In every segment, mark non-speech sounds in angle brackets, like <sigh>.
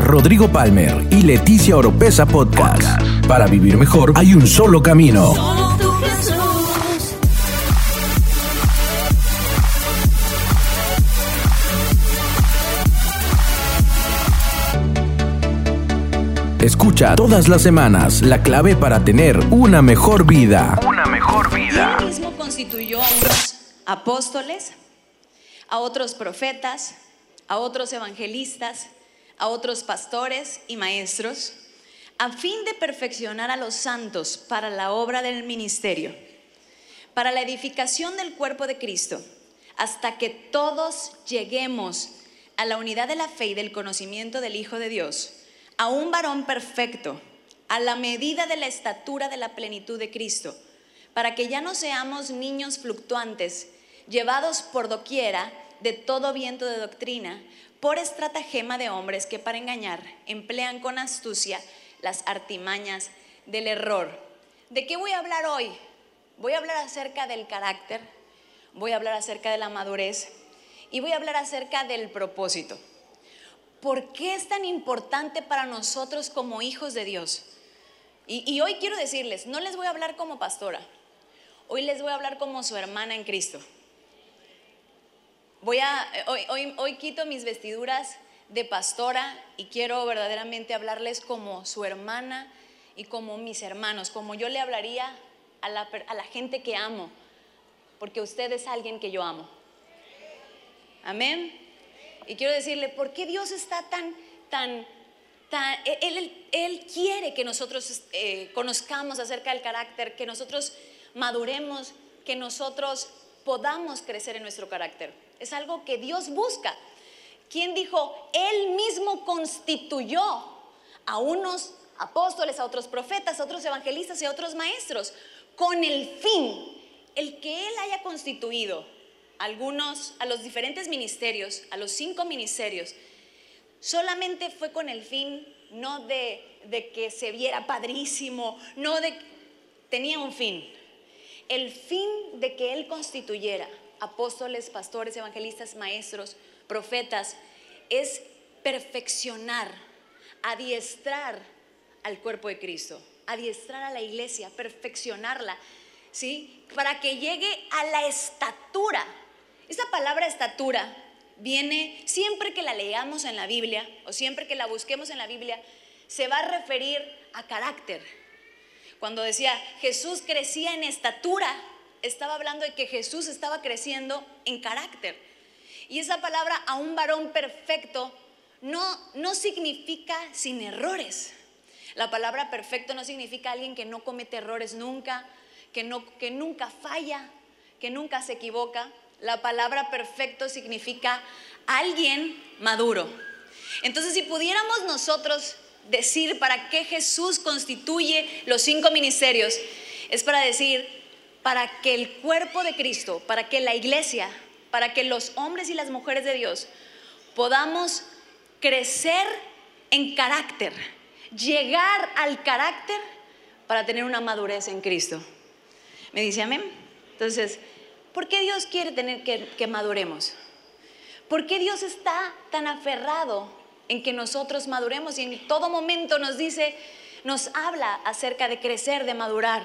Rodrigo Palmer y Leticia Oropesa Podcast. Para vivir mejor hay un solo camino. Escucha todas las semanas la clave para tener una mejor vida. Una mejor vida. Él mismo constituyó a unos apóstoles, a otros profetas, a otros evangelistas, a otros pastores y maestros, a fin de perfeccionar a los santos para la obra del ministerio, para la edificación del cuerpo de Cristo, hasta que todos lleguemos a la unidad de la fe y del conocimiento del Hijo de Dios, a un varón perfecto, a la medida de la estatura de la plenitud de Cristo, para que ya no seamos niños fluctuantes, llevados por doquiera de todo viento de doctrina, por estratagema de hombres que para engañar emplean con astucia las artimañas del error. ¿De qué voy a hablar hoy? Voy a hablar acerca del carácter, voy a hablar acerca de la madurez y voy a hablar acerca del propósito. ¿Por qué es tan importante para nosotros como hijos de Dios? Y, y hoy quiero decirles, no les voy a hablar como pastora, hoy les voy a hablar como su hermana en Cristo. Voy a, hoy, hoy, hoy quito mis vestiduras de pastora y quiero verdaderamente hablarles como su hermana y como mis hermanos, como yo le hablaría a la, a la gente que amo, porque usted es alguien que yo amo. Amén. Y quiero decirle, ¿por qué Dios está tan, tan, tan, Él, él, él quiere que nosotros eh, conozcamos acerca del carácter, que nosotros maduremos, que nosotros podamos crecer en nuestro carácter. Es algo que Dios busca. ¿Quién dijo? Él mismo constituyó a unos apóstoles, a otros profetas, a otros evangelistas y a otros maestros, con el fin, el que Él haya constituido algunos, a los diferentes ministerios, a los cinco ministerios, solamente fue con el fin no de, de que se viera padrísimo, no de... tenía un fin. El fin de que Él constituyera apóstoles, pastores, evangelistas, maestros, profetas, es perfeccionar, adiestrar al cuerpo de Cristo, adiestrar a la iglesia, perfeccionarla, ¿sí? Para que llegue a la estatura. Esa palabra estatura viene siempre que la leamos en la Biblia o siempre que la busquemos en la Biblia, se va a referir a carácter. Cuando decía Jesús crecía en estatura, estaba hablando de que Jesús estaba creciendo en carácter. Y esa palabra a un varón perfecto no, no significa sin errores. La palabra perfecto no significa alguien que no comete errores nunca, que, no, que nunca falla, que nunca se equivoca. La palabra perfecto significa alguien maduro. Entonces, si pudiéramos nosotros decir para qué Jesús constituye los cinco ministerios, es para decir, para que el cuerpo de Cristo, para que la iglesia, para que los hombres y las mujeres de Dios podamos crecer en carácter, llegar al carácter para tener una madurez en Cristo. ¿Me dice amén? Entonces, ¿por qué Dios quiere tener que, que maduremos? ¿Por qué Dios está tan aferrado en que nosotros maduremos y en todo momento nos dice, nos habla acerca de crecer, de madurar?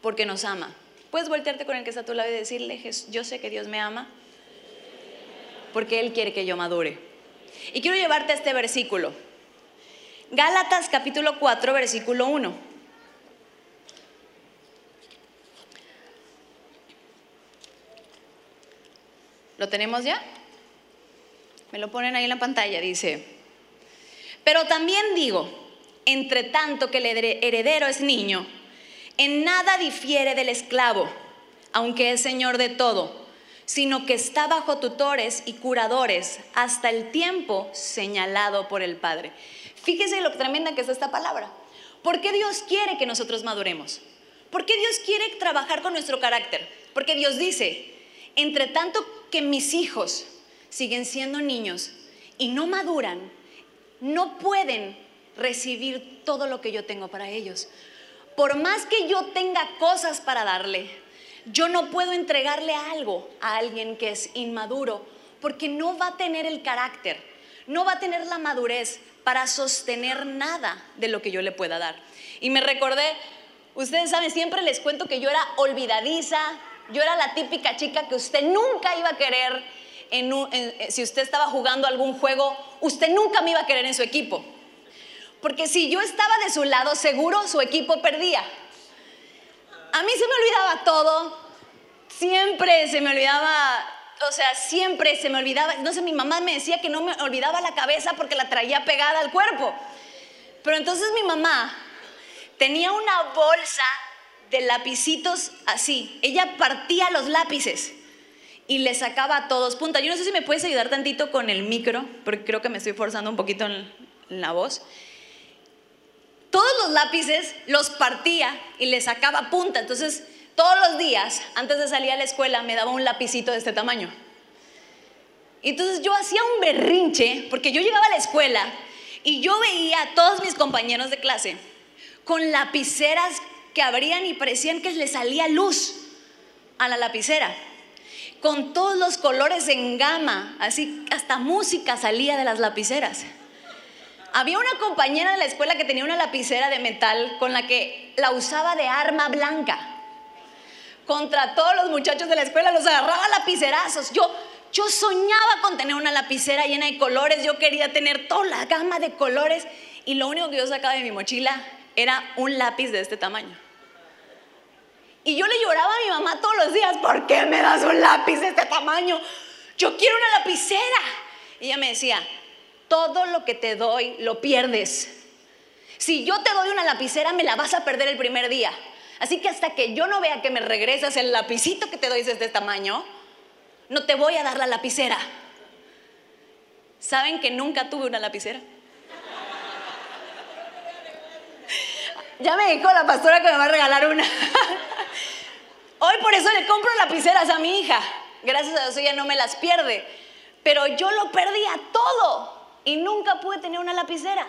Porque nos ama. Puedes voltearte con el que está a tu lado y decirle, yo sé que Dios me ama porque Él quiere que yo madure. Y quiero llevarte a este versículo. Gálatas capítulo 4, versículo 1. ¿Lo tenemos ya? Me lo ponen ahí en la pantalla, dice. Pero también digo, entre tanto que el heredero es niño, en nada difiere del esclavo, aunque es señor de todo, sino que está bajo tutores y curadores hasta el tiempo señalado por el Padre. Fíjese lo tremenda que es esta palabra. ¿Por qué Dios quiere que nosotros maduremos? ¿Por qué Dios quiere trabajar con nuestro carácter? Porque Dios dice, entre tanto que mis hijos siguen siendo niños y no maduran, no pueden recibir todo lo que yo tengo para ellos. Por más que yo tenga cosas para darle, yo no puedo entregarle algo a alguien que es inmaduro porque no va a tener el carácter, no va a tener la madurez para sostener nada de lo que yo le pueda dar. Y me recordé, ustedes saben, siempre les cuento que yo era olvidadiza, yo era la típica chica que usted nunca iba a querer, eh, si usted estaba jugando algún juego, usted nunca me iba a querer en su equipo. Porque si yo estaba de su lado, seguro su equipo perdía. A mí se me olvidaba todo, siempre se me olvidaba, o sea, siempre se me olvidaba, no sé, mi mamá me decía que no me olvidaba la cabeza porque la traía pegada al cuerpo. Pero entonces mi mamá tenía una bolsa de lapicitos así. Ella partía los lápices y le sacaba a todos punta. Yo no sé si me puedes ayudar tantito con el micro, porque creo que me estoy forzando un poquito en, la voz. Todos los lápices los partía y le sacaba punta. Entonces, todos los días, antes de salir a la escuela, me daba un lapicito de este tamaño. Entonces yo hacía un berrinche, porque yo llegaba a la escuela y yo veía a todos mis compañeros de clase con lapiceras que abrían y parecían que le salía luz a la lapicera. Con todos los colores en gama, así hasta música salía de las lapiceras. Había una compañera de la escuela que tenía una lapicera de metal con la que la usaba de arma blanca. Contra todos los muchachos de la escuela los agarraba lapicerazos. Yo, yo soñaba con tener una lapicera llena de colores, yo quería tener toda la gama de colores y lo único que yo sacaba de mi mochila era un lápiz de este tamaño. Y yo le lloraba a mi mamá todos los días, ¿por qué me das un lápiz de este tamaño? Yo quiero una lapicera. Y ella me decía, todo lo que te doy lo pierdes. Si yo te doy una lapicera, me la vas a perder el primer día. Así que hasta que yo no vea que me regresas el lapicito que te doy de este tamaño, no te voy a dar la lapicera. ¿Saben que nunca tuve una lapicera? <laughs> Ya me dijo la pastora que me va a regalar una. <laughs> Hoy por eso le compro lapiceras a mi hija. Gracias a Dios ella no me las pierde. Pero yo lo perdía todo y nunca pude tener una lapicera.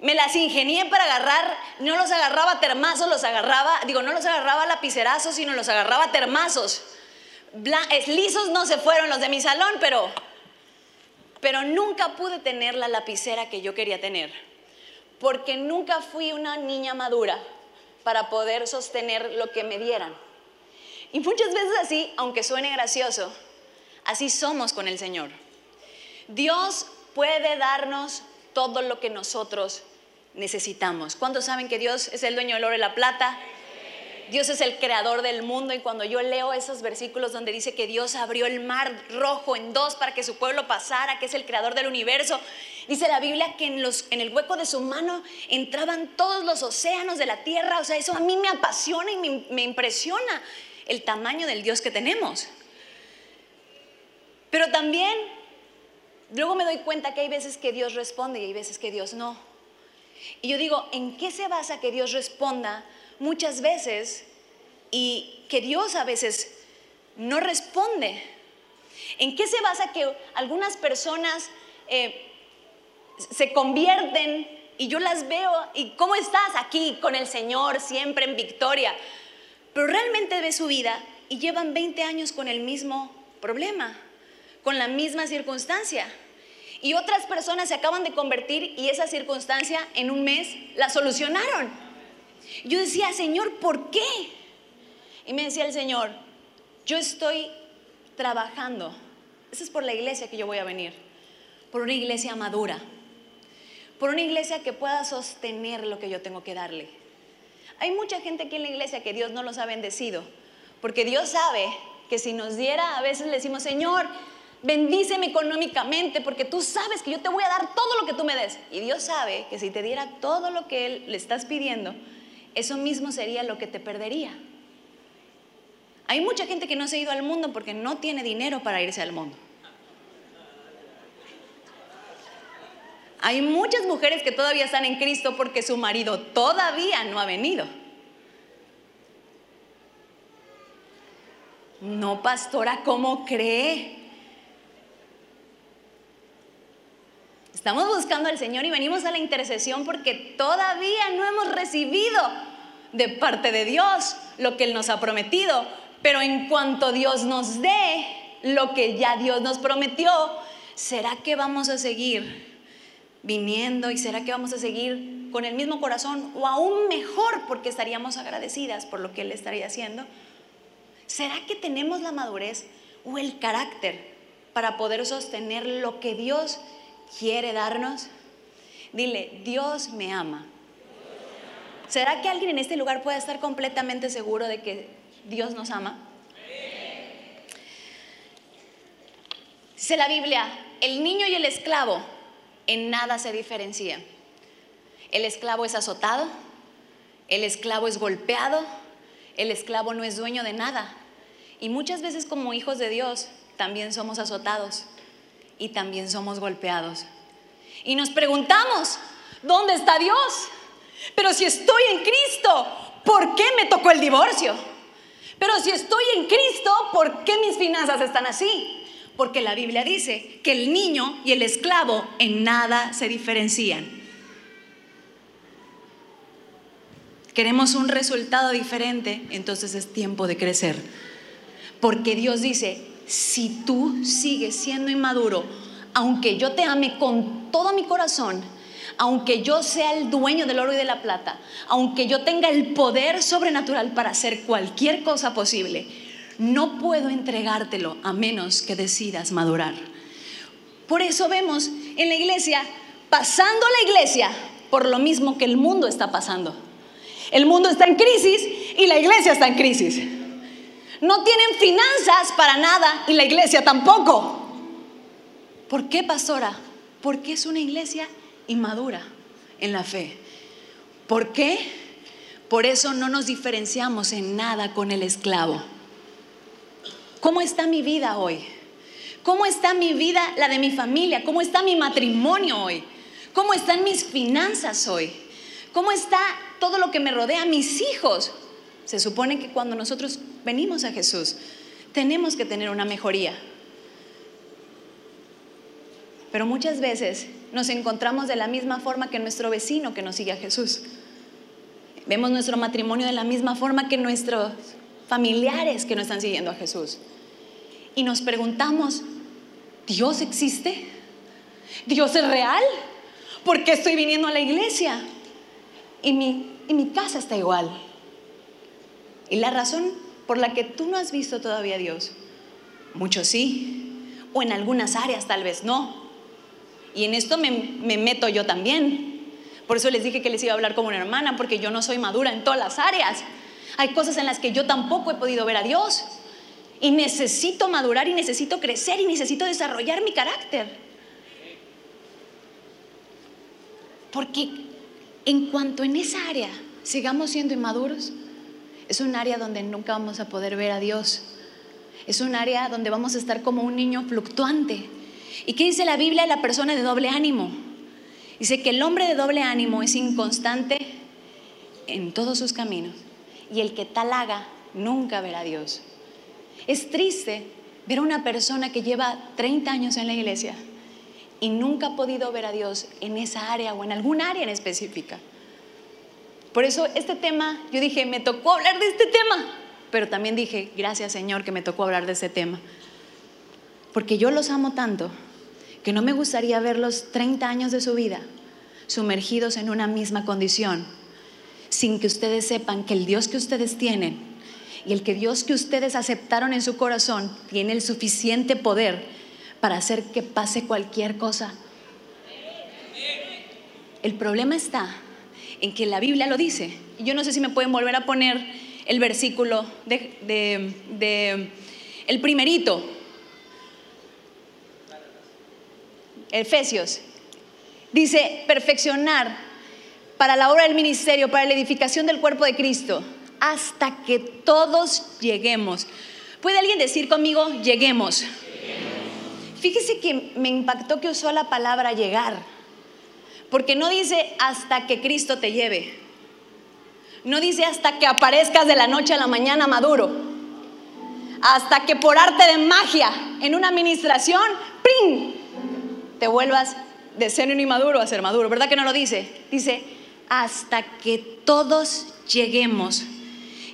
Me las ingenié para agarrar, no los agarraba termazos, los agarraba, digo, no los agarraba lapicerazos, sino los agarraba termazos. lisos no se fueron los de mi salón, pero, pero nunca pude tener la lapicera que yo quería tener porque nunca fui una niña madura para poder sostener lo que me dieran. Y muchas veces así, aunque suene gracioso, así somos con el Señor. Dios puede darnos todo lo que nosotros necesitamos. ¿Cuántos saben que Dios es el dueño del oro y la plata? Dios es el creador del mundo y cuando yo leo esos versículos donde dice que Dios abrió el mar rojo en dos para que su pueblo pasara, que es el creador del universo, dice la Biblia que en, los, en el hueco de su mano entraban todos los océanos de la tierra. O sea, eso a mí me apasiona y me, me impresiona el tamaño del Dios que tenemos. Pero también luego me doy cuenta que hay veces que Dios responde y hay veces que Dios no. Y yo digo, ¿en qué se basa que Dios responda muchas veces y que Dios a veces no responde. ¿En qué se basa que algunas personas eh, se convierten y yo las veo y cómo estás aquí con el Señor siempre en victoria? Pero realmente ve su vida y llevan 20 años con el mismo problema, con la misma circunstancia. Y otras personas se acaban de convertir y esa circunstancia en un mes la solucionaron. Yo decía, Señor, ¿por qué? Y me decía el Señor, yo estoy trabajando. Esa es por la iglesia que yo voy a venir. Por una iglesia madura. Por una iglesia que pueda sostener lo que yo tengo que darle. Hay mucha gente aquí en la iglesia que Dios no los ha bendecido. Porque Dios sabe que si nos diera, a veces le decimos, Señor, bendíceme económicamente porque tú sabes que yo te voy a dar todo lo que tú me des. Y Dios sabe que si te diera todo lo que Él le estás pidiendo, eso mismo sería lo que te perdería. Hay mucha gente que no se ha ido al mundo porque no tiene dinero para irse al mundo. Hay muchas mujeres que todavía están en Cristo porque su marido todavía no ha venido. No, pastora, ¿cómo cree? Estamos buscando al Señor y venimos a la intercesión porque todavía no hemos recibido de parte de Dios lo que Él nos ha prometido. Pero en cuanto Dios nos dé lo que ya Dios nos prometió, ¿será que vamos a seguir viniendo y será que vamos a seguir con el mismo corazón o aún mejor porque estaríamos agradecidas por lo que Él estaría haciendo? ¿Será que tenemos la madurez o el carácter para poder sostener lo que Dios quiere darnos? Dile, Dios me ama. ¿Será que alguien en este lugar puede estar completamente seguro de que Dios nos ama? Dice la Biblia, el niño y el esclavo en nada se diferencian. El esclavo es azotado, el esclavo es golpeado, el esclavo no es dueño de nada. Y muchas veces como hijos de Dios también somos azotados y también somos golpeados. Y nos preguntamos, ¿dónde está Dios? Pero si estoy en Cristo, ¿por qué me tocó el divorcio? Pero si estoy en Cristo, ¿por qué mis finanzas están así? Porque la Biblia dice que el niño y el esclavo en nada se diferencian. Queremos un resultado diferente, entonces es tiempo de crecer. Porque Dios dice, si tú sigues siendo inmaduro, aunque yo te ame con todo mi corazón, aunque yo sea el dueño del oro y de la plata, aunque yo tenga el poder sobrenatural para hacer cualquier cosa posible, no puedo entregártelo a menos que decidas madurar. Por eso vemos en la iglesia, pasando la iglesia por lo mismo que el mundo está pasando. El mundo está en crisis y la iglesia está en crisis. No tienen finanzas para nada y la iglesia tampoco. ¿Por qué, pastora? Porque es una iglesia inmadura en la fe. ¿Por qué? Por eso no nos diferenciamos en nada con el esclavo. ¿Cómo está mi vida hoy? ¿Cómo está mi vida, la de mi familia? ¿Cómo está mi matrimonio hoy? ¿Cómo están mis finanzas hoy? ¿Cómo está todo lo que me rodea, mis hijos? Se supone que cuando nosotros venimos a Jesús, tenemos que tener una mejoría. Pero muchas veces nos encontramos de la misma forma que nuestro vecino que nos sigue a Jesús. Vemos nuestro matrimonio de la misma forma que nuestros familiares que no están siguiendo a Jesús. Y nos preguntamos, ¿Dios existe? ¿Dios es real? ¿Por qué estoy viniendo a la iglesia? Y mi, y mi casa está igual. Y la razón por la que tú no has visto todavía a Dios, muchos sí, o en algunas áreas tal vez no. Y en esto me, me meto yo también. Por eso les dije que les iba a hablar como una hermana, porque yo no soy madura en todas las áreas. Hay cosas en las que yo tampoco he podido ver a Dios. Y necesito madurar y necesito crecer y necesito desarrollar mi carácter. Porque en cuanto en esa área sigamos siendo inmaduros, es un área donde nunca vamos a poder ver a Dios. Es un área donde vamos a estar como un niño fluctuante. ¿Y qué dice la Biblia de la persona de doble ánimo? Dice que el hombre de doble ánimo es inconstante en todos sus caminos y el que tal haga nunca verá a Dios. Es triste ver a una persona que lleva 30 años en la iglesia y nunca ha podido ver a Dios en esa área o en algún área en específica. Por eso este tema, yo dije, me tocó hablar de este tema, pero también dije, gracias Señor que me tocó hablar de este tema. Porque yo los amo tanto que no me gustaría verlos 30 años de su vida sumergidos en una misma condición sin que ustedes sepan que el Dios que ustedes tienen y el que Dios que ustedes aceptaron en su corazón tiene el suficiente poder para hacer que pase cualquier cosa. El problema está en que la Biblia lo dice. Yo no sé si me pueden volver a poner el versículo de, de el primerito. Efesios. Dice, perfeccionar para la obra del ministerio, para la edificación del cuerpo de Cristo, hasta que todos lleguemos. ¿Puede alguien decir conmigo, lleguemos? Fíjese que me impactó que usó la palabra llegar, porque no dice hasta que Cristo te lleve, no dice hasta que aparezcas de la noche a la mañana maduro, hasta que por arte de magia en una administración, ¡prim! te vuelvas de ser un inmaduro a ser maduro. ¿Verdad que no lo dice? Dice, hasta que todos lleguemos.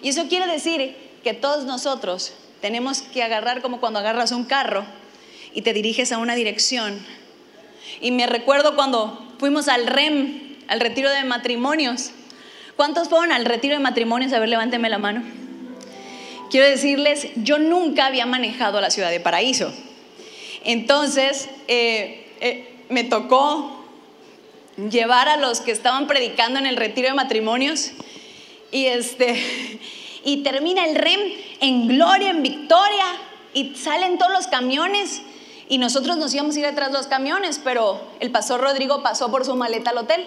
Y eso quiere decir que todos nosotros tenemos que agarrar como cuando agarras un carro y te diriges a una dirección. Y me recuerdo cuando fuimos al REM, al retiro de matrimonios. ¿Cuántos fueron al retiro de matrimonios? A ver, levánteme la mano. Quiero decirles, yo nunca había manejado la ciudad de Paraíso. Entonces, eh, eh, me tocó llevar a los que estaban predicando en el retiro de matrimonios y este <laughs> y termina el REM en gloria, en victoria y salen todos los camiones y nosotros nos íbamos a ir detrás de los camiones, pero el pastor Rodrigo pasó por su maleta al hotel.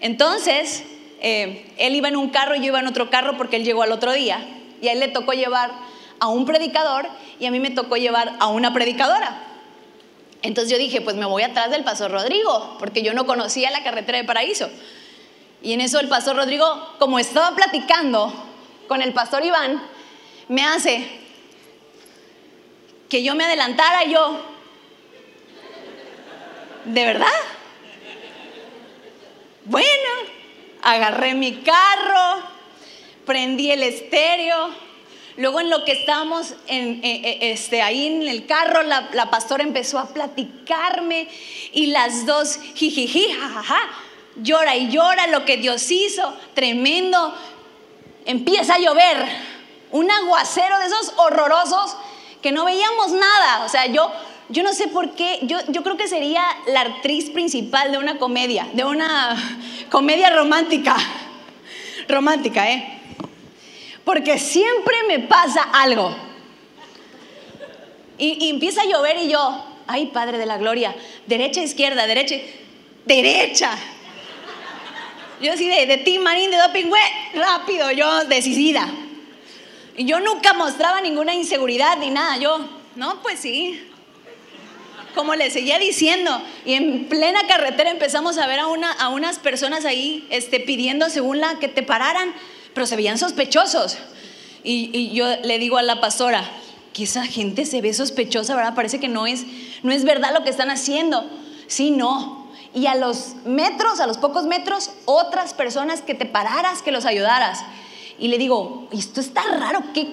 Entonces, eh, él iba en un carro y yo iba en otro carro porque él llegó al otro día y a él le tocó llevar a un predicador y a mí me tocó llevar a una predicadora. Entonces yo dije, pues me voy atrás del pastor Rodrigo, porque yo no conocía la carretera de Paraíso. Y en eso el pastor Rodrigo, como estaba platicando con el pastor Iván, me hace que yo me adelantara yo, ¿De verdad? Bueno, agarré mi carro, prendí el estéreo. Luego en lo que estábamos en, eh, eh, este, ahí en el carro, la, la, pastora empezó a platicarme y las dos, jijiji, jajaja, llora y llora lo que Dios hizo, tremendo. Empieza a llover, un aguacero de esos horrorosos que no veíamos nada. O sea, yo yo no sé por qué, yo, yo creo que sería la actriz principal de una comedia, de una comedia romántica. <laughs> Romántica, ¿eh? Porque siempre me pasa algo. Y, empieza a llover y yo, ay Padre de la Gloria, derecha, izquierda, derecha, derecha. Yo así de, de ti, Marín, de Doping, rápido, yo decidida. Y yo nunca mostraba ninguna inseguridad ni nada, yo, no, pues sí, como le seguía diciendo, y en plena carretera empezamos a ver a, una, a unas personas ahí este, pidiendo según la que te pararan, pero se veían sospechosos. Y, yo le digo a la pastora, que esa gente se ve sospechosa, ¿verdad? Parece que no es, no es verdad lo que están haciendo. Sí, no. Y a los metros, a los pocos metros, otras personas que te pararas, que los ayudaras. Y le digo, esto está raro, ¿qué?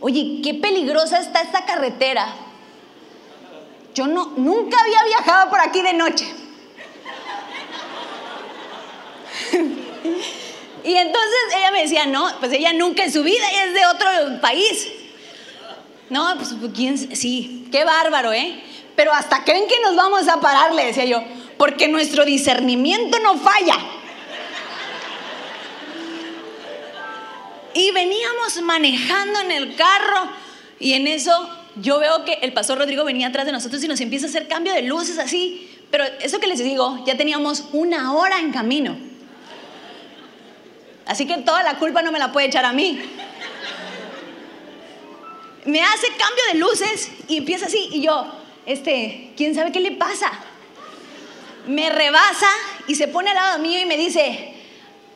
Oye, qué peligrosa está esta carretera yo no, nunca había viajado por aquí de noche. y entonces ella me decía, no, pues ella nunca en su vida es de otro país. No, pues quién, sí, qué bárbaro, ¿eh? Pero hasta creen que nos vamos a parar, le decía yo, porque nuestro discernimiento no falla. Y veníamos manejando en el carro y en eso yo veo que el pastor Rodrigo venía atrás de nosotros y nos empieza a hacer cambio de luces así. Pero eso que les digo, ya teníamos una hora en camino. Así que toda la culpa no me la puede echar a mí. Me hace cambio de luces y empieza así. Y yo, este, ¿quién sabe qué le pasa? Me rebasa y se pone al lado mío y me dice,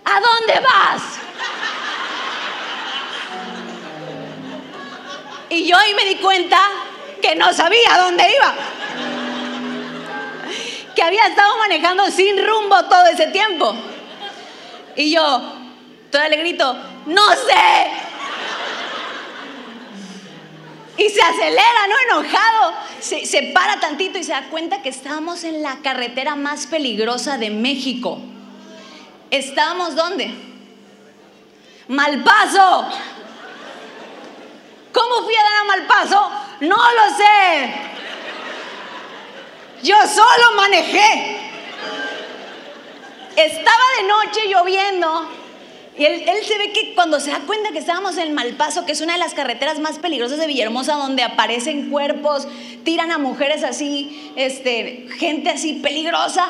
¿a dónde vas? Y yo ahí me di cuenta que no sabía dónde iba. Que había estado manejando sin rumbo todo ese tiempo. Y yo, toda le grito, no sé. Y se acelera, ¿no? Enojado. Se, se para tantito y se da cuenta que estábamos en la carretera más peligrosa de México. ¿Estábamos dónde? Malpaso. ¿Cómo fui a dar a mal paso? No lo sé. Yo solo manejé. Estaba de noche lloviendo y él, se ve que cuando se da cuenta que estábamos en Malpaso, que es una de las carreteras más peligrosas de Villahermosa, donde aparecen cuerpos, tiran a mujeres así, este, gente así peligrosa,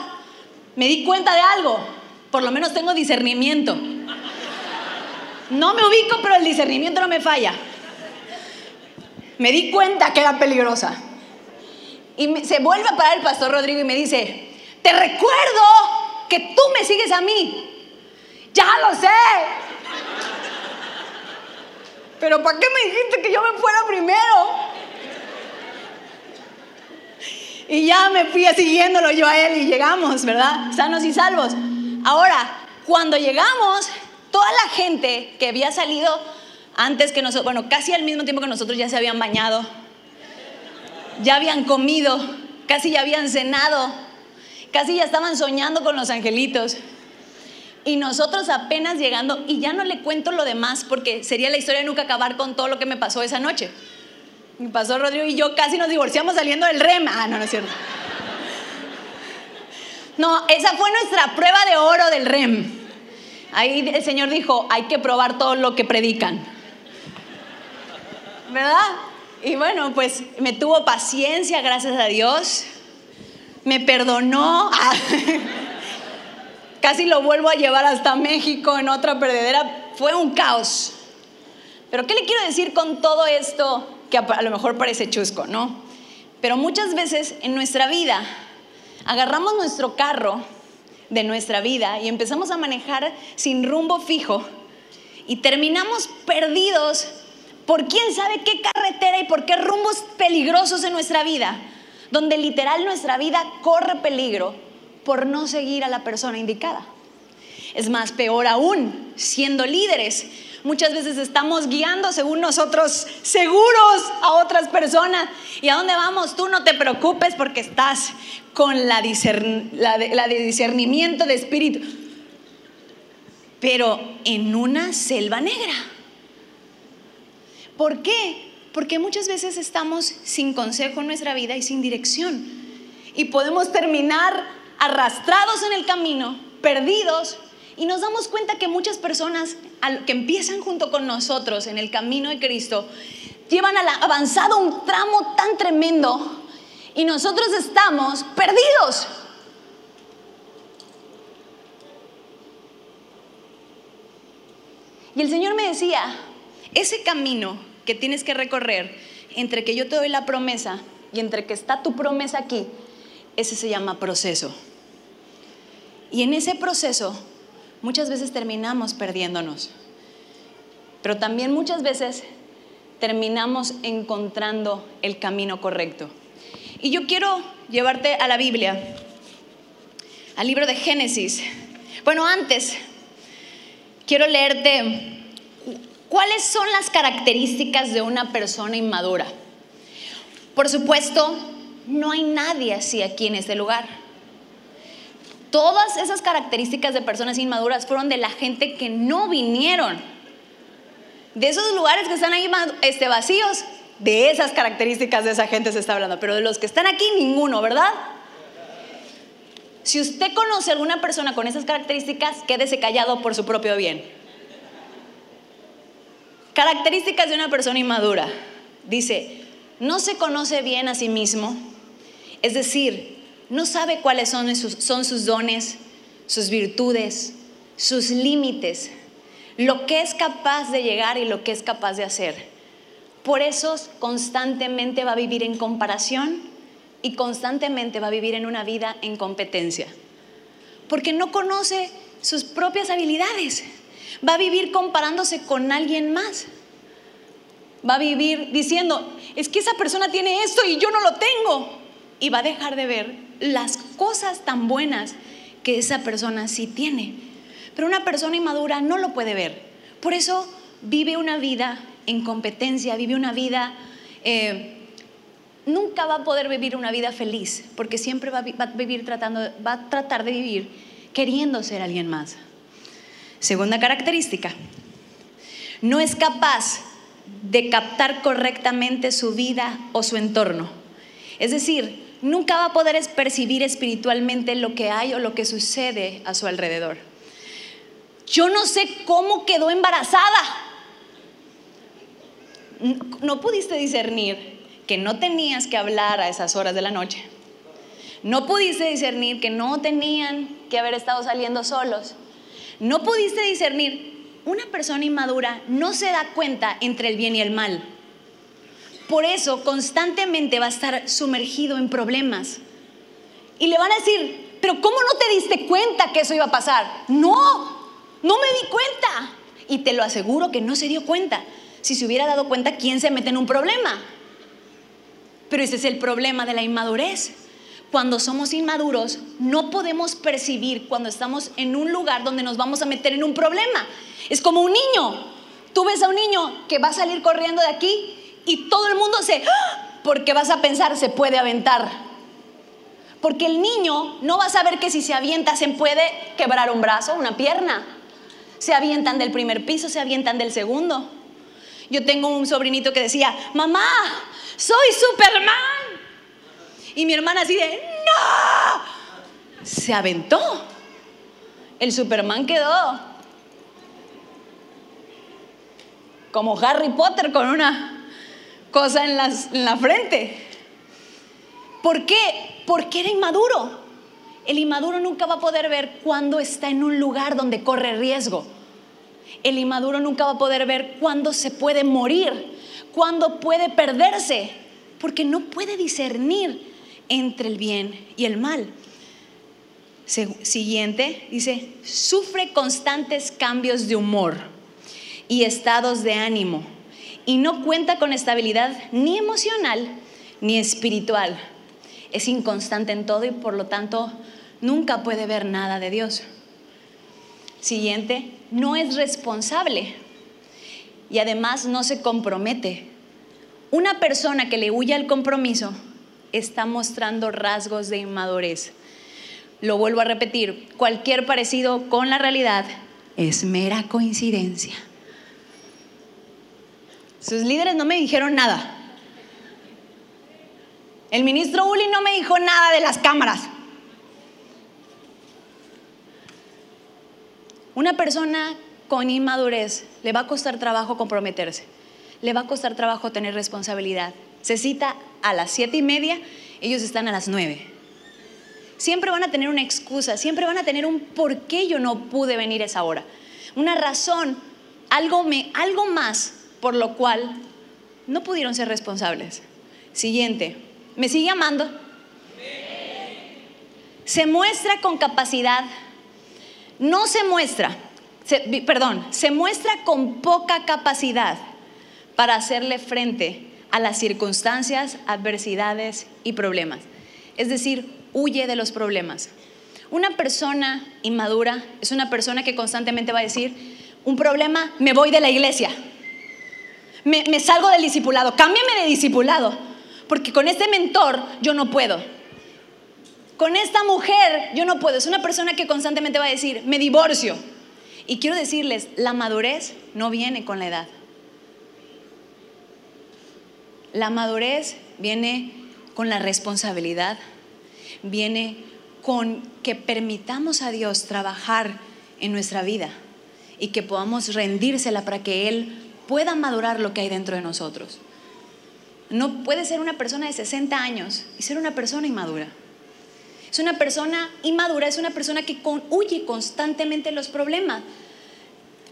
me di cuenta de algo. Por lo menos tengo discernimiento. No me ubico, pero el discernimiento no me falla me di cuenta que era peligrosa. Y se vuelve a parar el pastor Rodrigo y me dice, te recuerdo que tú me sigues a mí. Ya lo sé. Pero ¿para qué me dijiste que yo me fuera primero? Y ya me fui siguiéndolo yo a él y llegamos, ¿verdad? Sanos y salvos. Ahora, cuando llegamos, toda la gente que había salido antes que nosotros, bueno, casi al mismo tiempo que nosotros ya se habían bañado. ya habían comido, casi ya habían cenado, casi ya estaban soñando con los angelitos. Y nosotros apenas llegando, y ya no le cuento lo demás porque sería la historia de nunca acabar con todo lo que me pasó esa noche. Me pasó Rodrigo y yo casi nos divorciamos saliendo del REM. Ah, no, no es cierto. No, esa fue nuestra prueba de oro del REM. Ahí el Señor dijo, hay que probar todo lo que predican. ¿Verdad? Y bueno, pues me tuvo paciencia, gracias a Dios. Me perdonó. <laughs> Casi lo vuelvo a llevar hasta México en otra perdedera. Fue un caos. Pero ¿qué le quiero decir con todo esto que a lo mejor parece chusco, no? Pero muchas veces en nuestra vida agarramos nuestro carro de nuestra vida y empezamos a manejar sin rumbo fijo y terminamos perdidos por quién sabe qué carretera y por qué rumbos peligrosos en nuestra vida, donde literal nuestra vida corre peligro por no seguir a la persona indicada. Es más, peor aún, siendo líderes, muchas veces estamos guiando según nosotros seguros a otras personas. ¿Y a dónde vamos? Tú no te preocupes porque estás con la, discernimiento de espíritu. Pero en una selva negra. ¿Por qué? Porque muchas veces estamos sin consejo en nuestra vida y sin dirección. Y podemos terminar arrastrados en el camino, perdidos, y nos damos cuenta que muchas personas que empiezan junto con nosotros en el camino de Cristo llevan avanzado un tramo tan tremendo y nosotros estamos perdidos. Y el Señor me decía, ese camino que tienes que recorrer entre que yo te doy la promesa y entre que está tu promesa aquí, ese se llama proceso. Y en ese proceso muchas veces terminamos perdiéndonos, pero también muchas veces terminamos encontrando el camino correcto. Y yo quiero llevarte a la Biblia, al libro de Génesis. Bueno, antes, quiero leerte ¿Cuáles son las características de una persona inmadura? Por supuesto, no hay nadie así aquí en este lugar. Todas esas características de personas inmaduras fueron de la gente que no vinieron. De esos lugares que están ahí este, vacíos, de esas características de esa gente se está hablando. Pero de los que están aquí, ninguno, ¿verdad? Si usted conoce a alguna persona con esas características, quédese callado por su propio bien. Características de una persona inmadura. Dice, no se conoce bien a sí mismo, es decir, no sabe cuáles son sus, dones, sus virtudes, sus límites, lo que es capaz de llegar y lo que es capaz de hacer. Por eso constantemente va a vivir en comparación y constantemente va a vivir en una vida en competencia. Porque no conoce sus propias habilidades va a vivir comparándose con alguien más. Va a vivir diciendo, es que esa persona tiene esto y yo no lo tengo. Y va a dejar de ver las cosas tan buenas que esa persona sí tiene. Pero una persona inmadura no lo puede ver. Por eso vive una vida en competencia, vive una vida... Eh, nunca va a poder vivir una vida feliz, porque siempre va a, vivir tratando, va a tratar de vivir queriendo ser alguien más. Segunda característica, no es capaz de captar correctamente su vida o su entorno. Es decir, nunca va a poder percibir espiritualmente lo que hay o lo que sucede a su alrededor. Yo no sé cómo quedó embarazada. No pudiste discernir que no tenías que hablar a esas horas de la noche. No pudiste discernir que no tenían que haber estado saliendo solos no pudiste discernir, una persona inmadura no se da cuenta entre el bien y el mal. Por eso constantemente va a estar sumergido en problemas. Y le van a decir, pero ¿cómo no te diste cuenta que eso iba a pasar? No, no me di cuenta. Y te lo aseguro que no se dio cuenta. Si se hubiera dado cuenta, ¿quién se mete en un problema? Pero ese es el problema de la inmadurez cuando somos inmaduros, no podemos percibir cuando estamos en un lugar donde nos vamos a meter en un problema. Es como un niño. Tú ves a un niño que va a salir corriendo de aquí y todo el mundo se... ¡Ah! porque vas a pensar, se puede aventar. Porque el niño no va a saber que si se avienta se puede quebrar un brazo, una pierna. Se avientan del primer piso, se avientan del segundo. Yo tengo un sobrinito que decía, mamá, soy Superman. Y mi hermana así de, no. Se aventó. El Superman quedó como Harry Potter con una cosa en, en la frente. ¿Por qué? Porque era inmaduro. El inmaduro nunca va a poder ver cuando está en un lugar donde corre riesgo. El inmaduro nunca va a poder ver cuándo se puede morir, cuándo puede perderse, porque no puede discernir entre el bien y el mal. Siguiente, dice, sufre constantes cambios de humor y estados de ánimo y no cuenta con estabilidad ni emocional ni espiritual. Es inconstante en todo y por lo tanto nunca puede ver nada de Dios. Siguiente, no es responsable y además no se compromete. Una persona que le huye al compromiso está mostrando rasgos de inmadurez. Lo vuelvo a repetir, cualquier parecido con la realidad es mera coincidencia. Sus líderes no me dijeron nada. El ministro Uli no me dijo nada de las cámaras. Una persona con inmadurez le va a costar trabajo comprometerse, le va a costar trabajo tener responsabilidad. Se cita a las siete y media, ellos están a las nueve. Siempre van a tener una excusa, siempre van a tener un por qué yo no pude venir a esa hora. Una razón, algo, me, algo más por lo cual no pudieron ser responsables. Siguiente, ¿me sigue amando? Se muestra con capacidad, no se muestra, perdón, se muestra con poca capacidad para hacerle frente a las circunstancias, adversidades y problemas. Es decir, huye de los problemas. Una persona inmadura es una persona que constantemente va a decir, un problema, me voy de la iglesia me, salgo del discipulado, cámbiame de discipulado, porque con este mentor yo no puedo. Con esta mujer yo no puedo. Es una persona que constantemente va a decir, me divorcio. Y quiero decirles, la madurez no viene con la edad. La madurez viene con la responsabilidad, viene con que permitamos a Dios trabajar en nuestra vida y que podamos rendírsela para que Él pueda madurar lo que hay dentro de nosotros. No puede ser una persona de 60 años y ser una persona inmadura. Es una persona inmadura, es una persona que huye constantemente los problemas.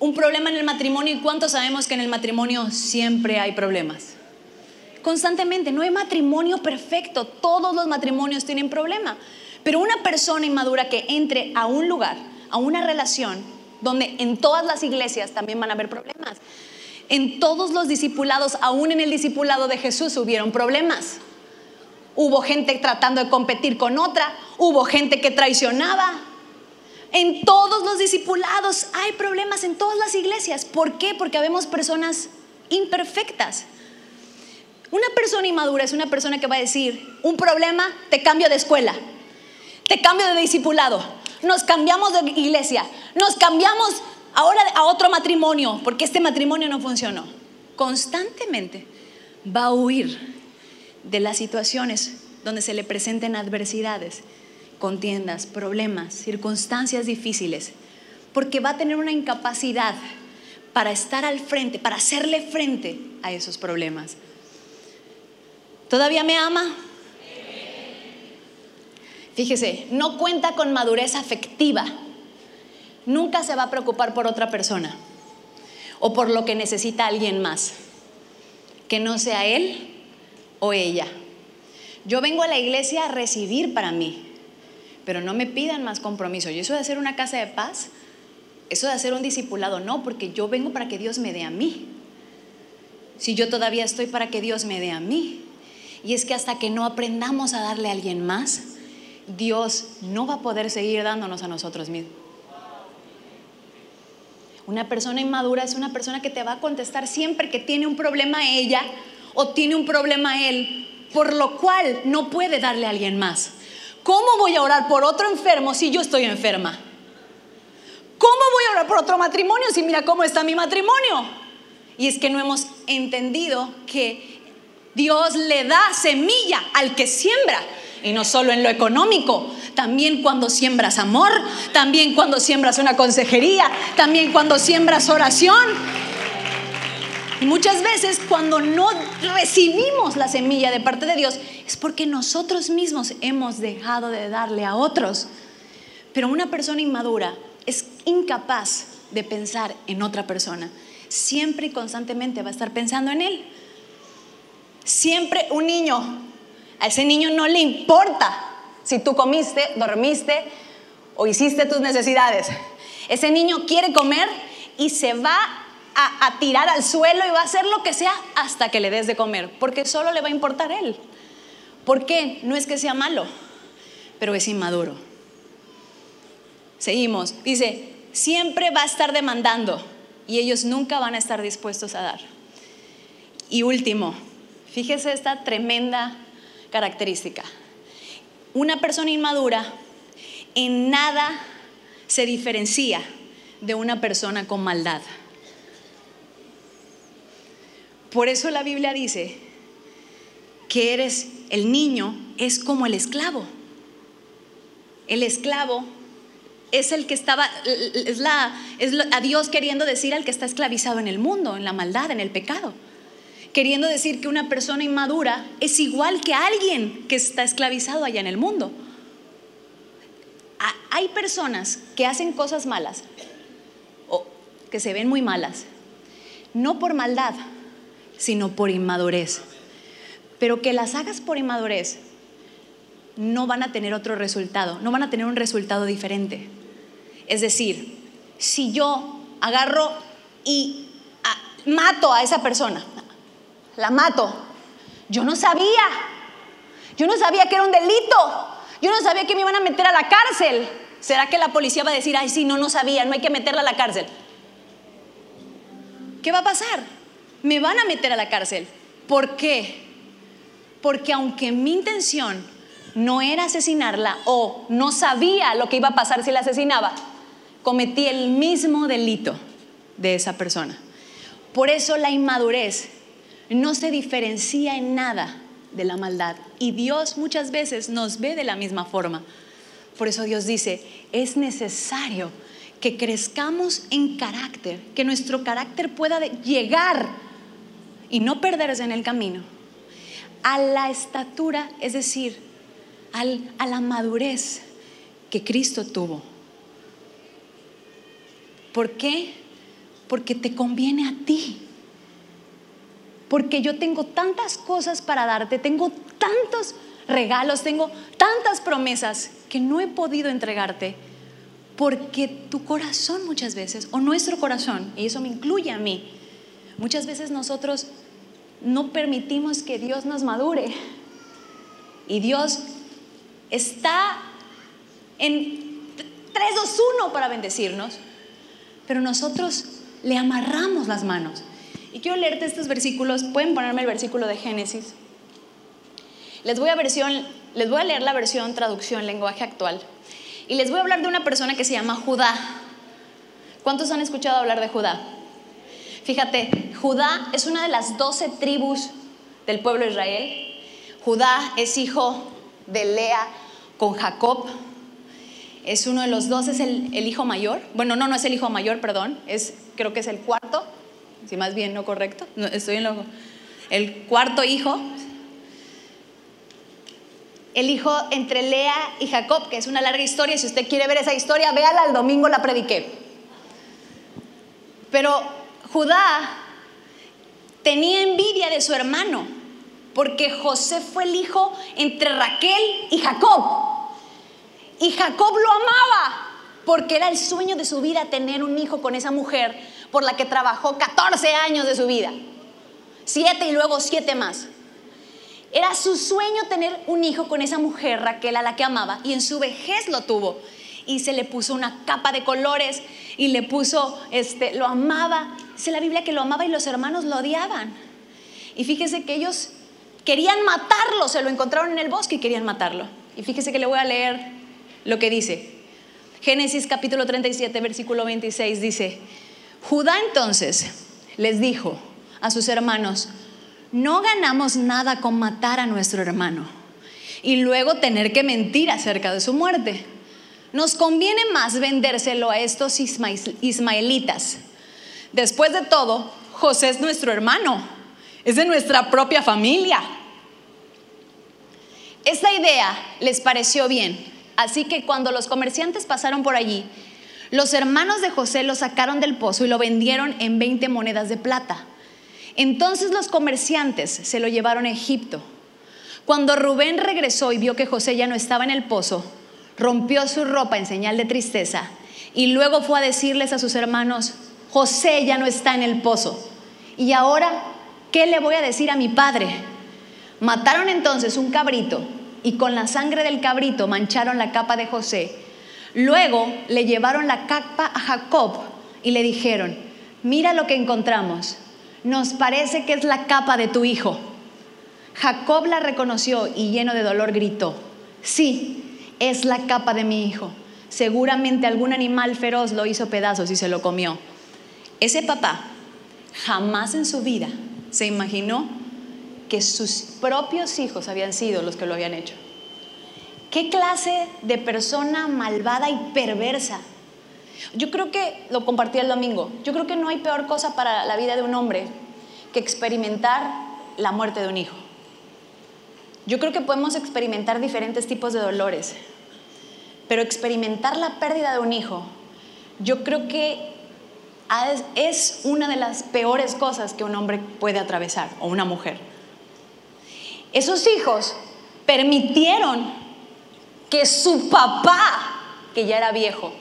Un problema en el matrimonio, ¿y cuántos sabemos que en el matrimonio siempre hay problemas? Constantemente, no hay matrimonio perfecto, todos los matrimonios tienen problemas. Pero una persona inmadura que entre a un lugar, a una relación, donde en todas las iglesias también van a haber problemas, en todos los discipulados, aún en el discipulado de Jesús, hubieron problemas. Hubo gente tratando de competir con otra, hubo gente que traicionaba. En todos los discipulados hay problemas en todas las iglesias. ¿Por qué? Porque habemos personas imperfectas. Una persona inmadura es una persona que va a decir, un problema, te cambio de escuela, te cambio de discipulado, nos cambiamos de iglesia, nos cambiamos ahora a otro matrimonio, porque este matrimonio no funcionó. Constantemente va a huir de las situaciones donde se le presenten adversidades, contiendas, problemas, circunstancias difíciles, porque va a tener una incapacidad para estar al frente, para hacerle frente a esos problemas. ¿Todavía me ama? Fíjese, no cuenta con madurez afectiva nunca se va a preocupar por otra persona o por lo que necesita alguien más, que no sea él o ella. Yo vengo a la iglesia a recibir para mí, pero no me pidan más compromiso. Y eso de hacer una casa de paz, eso de hacer un discipulado, no, porque yo vengo para que Dios me dé a mí. Si yo todavía estoy para que Dios me dé a mí. Y es que hasta que no aprendamos a darle a alguien más, Dios no va a poder seguir dándonos a nosotros mismos. Una persona inmadura es una persona que te va a contestar siempre que tiene un problema ella o tiene un problema él por lo cual no puede darle a alguien más. ¿Cómo voy a orar por otro enfermo si yo estoy enferma? ¿Cómo voy a orar por otro matrimonio si mira cómo está mi matrimonio? Y es que no hemos entendido que Dios le da semilla al que siembra. Y no solo en lo económico, también cuando siembras amor, también cuando siembras una consejería, también cuando siembras oración. Y muchas veces cuando no recibimos la semilla de parte de Dios es porque nosotros mismos hemos dejado de darle a otros. Pero una persona inmadura es incapaz de pensar en otra persona. Siempre y constantemente va a estar pensando en él. Siempre un niño, a ese niño no le importa si tú comiste, dormiste o hiciste tus necesidades. Ese niño quiere comer y se va a, tirar al suelo y va a hacer lo que sea hasta que le des de comer, porque solo le va a importar él. ¿Por qué? No es que sea malo, pero es inmaduro. Seguimos. Dice, siempre va a estar demandando y ellos nunca van a estar dispuestos a dar. Y último, fíjese esta tremenda característica. Una persona inmadura en nada se diferencia de una persona con maldad. Por eso la Biblia dice que eres el niño es como el esclavo. El esclavo es el que estaba, es, la, es a Dios queriendo decir al que está esclavizado en el mundo, en la maldad, en el pecado. Queriendo decir que una persona inmadura es igual que alguien que está esclavizado allá en el mundo. Hay personas que hacen cosas malas o que se ven muy malas, no por maldad, sino por inmadurez. Pero que las hagas por inmadurez no van a tener otro resultado, no van a tener un resultado diferente. Es decir, si yo agarro y mato a esa persona, la mato, yo no sabía, yo no sabía que era un delito, yo no sabía que me iban a meter a la cárcel. ¿Será que la policía va a decir, ay, sí, no, no sabía, no hay que meterla a la cárcel? ¿Qué va a pasar? Me van a meter a la cárcel. ¿Por qué? Porque aunque mi intención no era asesinarla o no sabía lo que iba a pasar si la asesinaba, cometí el mismo delito de esa persona. Por eso la inmadurez no se diferencia en nada de la maldad. Y Dios muchas veces nos ve de la misma forma. Por eso Dios dice, es necesario que crezcamos en carácter, que nuestro carácter pueda llegar y no perderse en el camino a la estatura, es decir, a la madurez que Cristo tuvo. ¿Por qué? Porque te conviene a ti. Porque yo tengo tantas cosas para darte, tengo tantos regalos, tengo tantas promesas que no he podido entregarte porque tu corazón muchas veces, o nuestro corazón, y eso me incluye a mí, muchas veces nosotros no permitimos que Dios nos madure. Y Dios está en 3, 2, 1 para bendecirnos, pero nosotros le amarramos las manos. Y quiero leerte estos versículos, pueden ponerme el versículo de Génesis. Les voy a, leer la versión traducción lenguaje actual. Y les voy a hablar de una persona que se llama Judá. ¿Cuántos han escuchado hablar de Judá? Fíjate, Judá es una de las doce tribus del pueblo de Israel. Judá es hijo de Lea con Jacob. Es uno de los dos, es el, hijo mayor. Bueno, no, no es el hijo mayor, perdón. Es, creo que es el cuarto. Si más bien no correcto. estoy en lo, el cuarto hijo. El hijo entre Lea y Jacob, que es una larga historia. Si usted quiere ver esa historia, véala, el domingo la prediqué. Pero Judá tenía envidia de su hermano, porque José fue el hijo entre Raquel y Jacob. Y Jacob lo amaba, porque era el sueño de su vida tener un hijo con esa mujer por la que trabajó 14 años de su vida. Siete y luego siete más. Era su sueño tener un hijo con esa mujer, Raquel, a la que amaba, y en su vejez lo tuvo. Y se le puso una capa de colores y le puso, este, lo amaba Dice la Biblia que lo amaba y los hermanos lo odiaban. Y fíjese que ellos querían matarlo, se lo encontraron en el bosque y querían matarlo. Y fíjese que le voy a leer lo que dice. Génesis capítulo 37, versículo 26 dice, Judá entonces les dijo a sus hermanos, no ganamos nada con matar a nuestro hermano y luego tener que mentir acerca de su muerte. Nos conviene más vendérselo a estos ismaelitas. Después de todo, José es nuestro hermano, es de nuestra propia familia. Esta idea les pareció bien, así que cuando los comerciantes pasaron por allí, los hermanos de José lo sacaron del pozo y lo vendieron en 20 monedas de plata. Entonces los comerciantes se lo llevaron a Egipto. Cuando Rubén regresó y vio que José ya no estaba en el pozo, rompió su ropa en señal de tristeza y luego fue a decirles a sus hermanos, José ya no está en el pozo. Y ahora, ¿qué le voy a decir a mi padre? Mataron entonces un cabrito y con la sangre del cabrito mancharon la capa de José. Luego le llevaron la capa a Jacob y le dijeron, mira lo que encontramos, nos parece que es la capa de tu hijo. Jacob la reconoció y lleno de dolor gritó, sí, es la capa de mi hijo. Seguramente algún animal feroz lo hizo pedazos y se lo comió. Ese papá jamás en su vida se imaginó que sus propios hijos habían sido los que lo habían hecho. ¿Qué clase de persona malvada y perversa? Yo creo que, lo compartí el domingo, yo creo que no hay peor cosa para la vida de un hombre que experimentar la muerte de un hijo. Yo creo que podemos experimentar diferentes tipos de dolores, pero experimentar la pérdida de un hijo, yo creo que es una de las peores cosas que un hombre puede atravesar o una mujer. Esos hijos permitieron que su papá, que ya era viejo,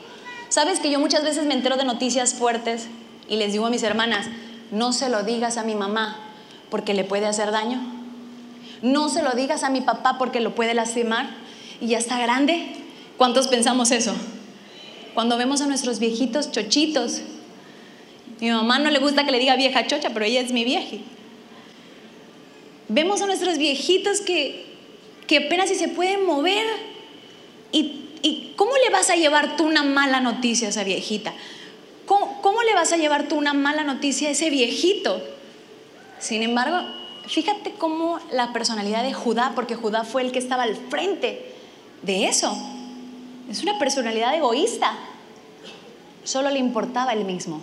sabes que yo muchas veces me entero de noticias fuertes y les digo a mis hermanas, no se lo digas a mi mamá porque le puede hacer daño. No se lo digas a mi papá porque lo puede lastimar y ya está grande. ¿Cuántos pensamos eso? Cuando vemos a nuestros viejitos chochitos, mi mamá no le gusta que le diga vieja chocha, pero ella es mi vieja. Vemos a nuestros viejitos que, que apenas si se pueden mover. ¿Y, ¿Y, cómo le vas a llevar tú una mala noticia a esa viejita? ¿Cómo, ¿Cómo le vas a llevar tú una mala noticia a ese viejito? Sin embargo, fíjate cómo la personalidad de Judá, porque Judá fue el que estaba al frente de eso, es una personalidad egoísta. Solo le importaba él mismo.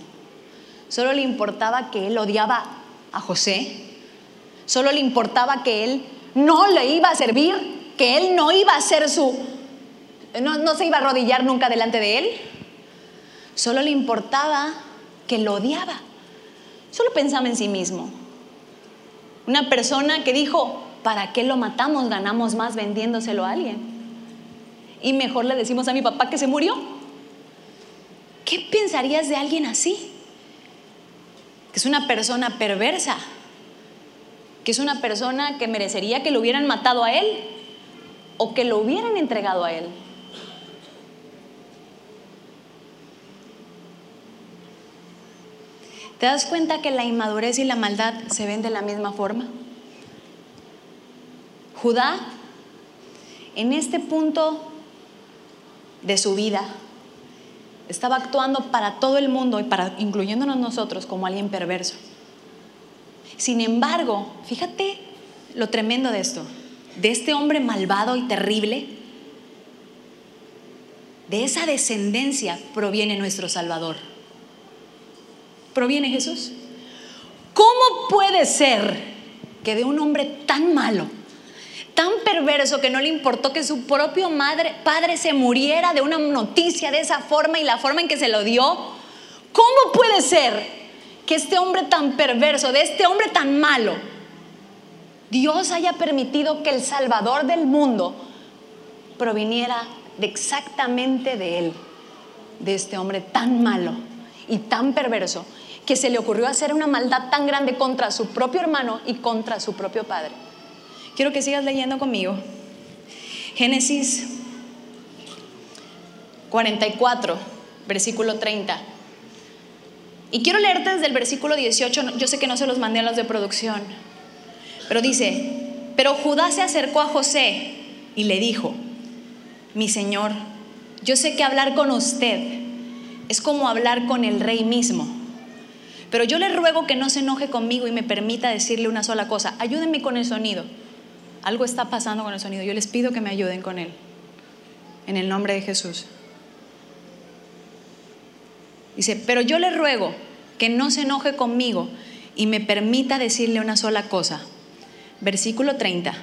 Solo le importaba que él odiaba a José. Solo le importaba que él no le iba a servir, que él no iba a ser su... No, se iba a arrodillar nunca delante de él. Solo le importaba que lo odiaba. Solo pensaba en sí mismo. Una persona que dijo, ¿para qué lo matamos? Ganamos más vendiéndoselo a alguien. Y mejor le decimos a mi papá que se murió. ¿Qué pensarías de alguien así? Que es una persona perversa, que es una persona que merecería que lo hubieran matado a él o que lo hubieran entregado a él. ¿Te das cuenta que la inmadurez y la maldad se ven de la misma forma? Judá, en este punto de su vida, estaba actuando para todo el mundo y para incluyéndonos nosotros como alguien perverso. Sin embargo, fíjate lo tremendo de esto, de este hombre malvado y terrible, de esa descendencia proviene nuestro Salvador proviene Jesús. ¿Cómo puede ser que de un hombre tan malo, tan perverso que no le importó que su propio madre, padre se muriera de una noticia de esa forma y la forma en que se lo dio? ¿Cómo puede ser que este hombre tan perverso, de este hombre tan malo, Dios haya permitido que el Salvador del mundo proviniera de exactamente de él, de este hombre tan malo y tan perverso que se le ocurrió hacer una maldad tan grande contra su propio hermano y contra su propio padre. Quiero que sigas leyendo conmigo. Génesis 44, versículo 30. Y quiero leerte desde el versículo 18, yo sé que no se los mandé a los de producción, pero dice, Pero Judá se acercó a José y le dijo, mi señor, yo sé que hablar con usted es como hablar con el rey mismo. Pero yo le ruego que no se enoje conmigo y me permita decirle una sola cosa. Ayúdenme con el sonido. Algo está pasando con el sonido. Yo les pido que me ayuden con él. En el nombre de Jesús. Dice, pero yo le ruego que no se enoje conmigo y me permita decirle una sola cosa. Versículo 30.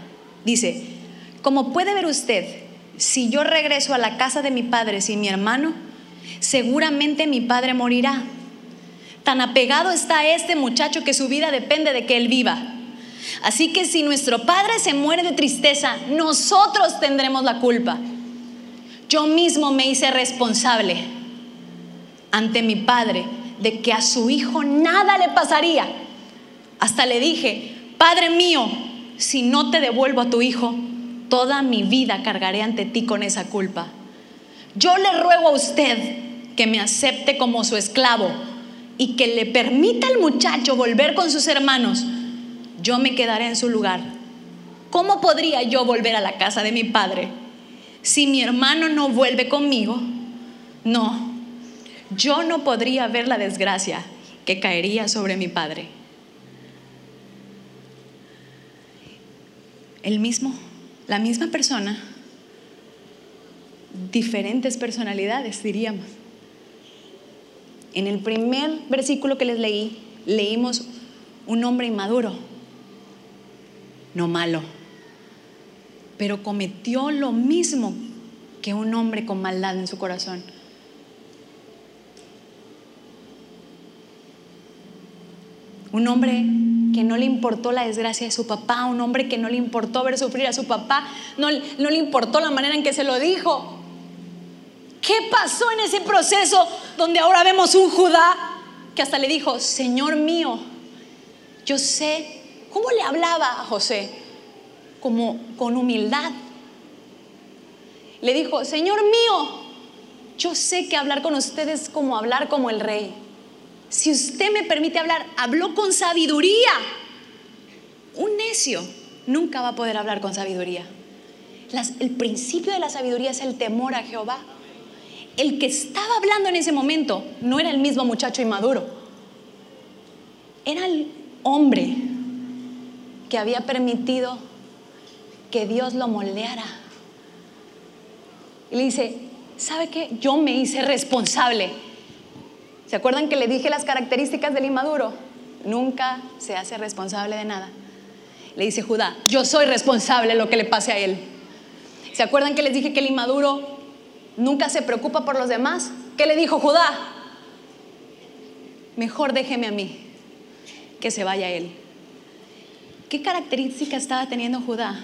Dice, como puede ver usted, si yo regreso a la casa de mi padre sin mi hermano, seguramente mi padre morirá. Tan apegado está este muchacho que su vida depende de que él viva. Así que si nuestro padre se muere de tristeza, nosotros tendremos la culpa. Yo mismo me hice responsable ante mi padre de que a su hijo nada le pasaría. Hasta le dije, Padre mío, si no te devuelvo a tu hijo, toda mi vida cargaré ante ti con esa culpa. Yo le ruego a usted que me acepte como su esclavo y que le permita al muchacho volver con sus hermanos. Yo me quedaré en su lugar. ¿Cómo podría yo volver a la casa de mi padre si mi hermano no vuelve conmigo? No, yo no podría ver la desgracia que caería sobre mi padre. El mismo la misma persona, diferentes personalidades, diríamos. En el primer versículo que les leí, leímos un hombre inmaduro, no malo, pero cometió lo mismo que un hombre con maldad en su corazón. Un hombre que no le importó la desgracia de su papá, un hombre que no le importó ver sufrir a su papá, no, no le importó la manera en que se lo dijo. ¿Qué pasó en ese proceso donde ahora vemos un Judá que hasta le dijo, Señor mío, yo sé, ¿cómo le hablaba a José? Como con humildad. Le dijo, Señor mío, yo sé que hablar con ustedes es como hablar como el rey si usted me permite hablar, habló con sabiduría. Un necio nunca va a poder hablar con sabiduría. el principio de la sabiduría es el temor a Jehová. El que estaba hablando en ese momento no era el mismo muchacho inmaduro. Era el hombre que había permitido que Dios lo moldeara. Y le dice, ¿sabe qué? Yo me hice responsable ¿Se acuerdan que le dije las características del inmaduro? Nunca se hace responsable de nada. Le dice Judá, yo soy responsable de lo que le pase a él. ¿Se acuerdan que les dije que el inmaduro nunca se preocupa por los demás? ¿Qué le dijo Judá? Mejor déjeme a mí, que se vaya él. ¿Qué característica estaba teniendo Judá?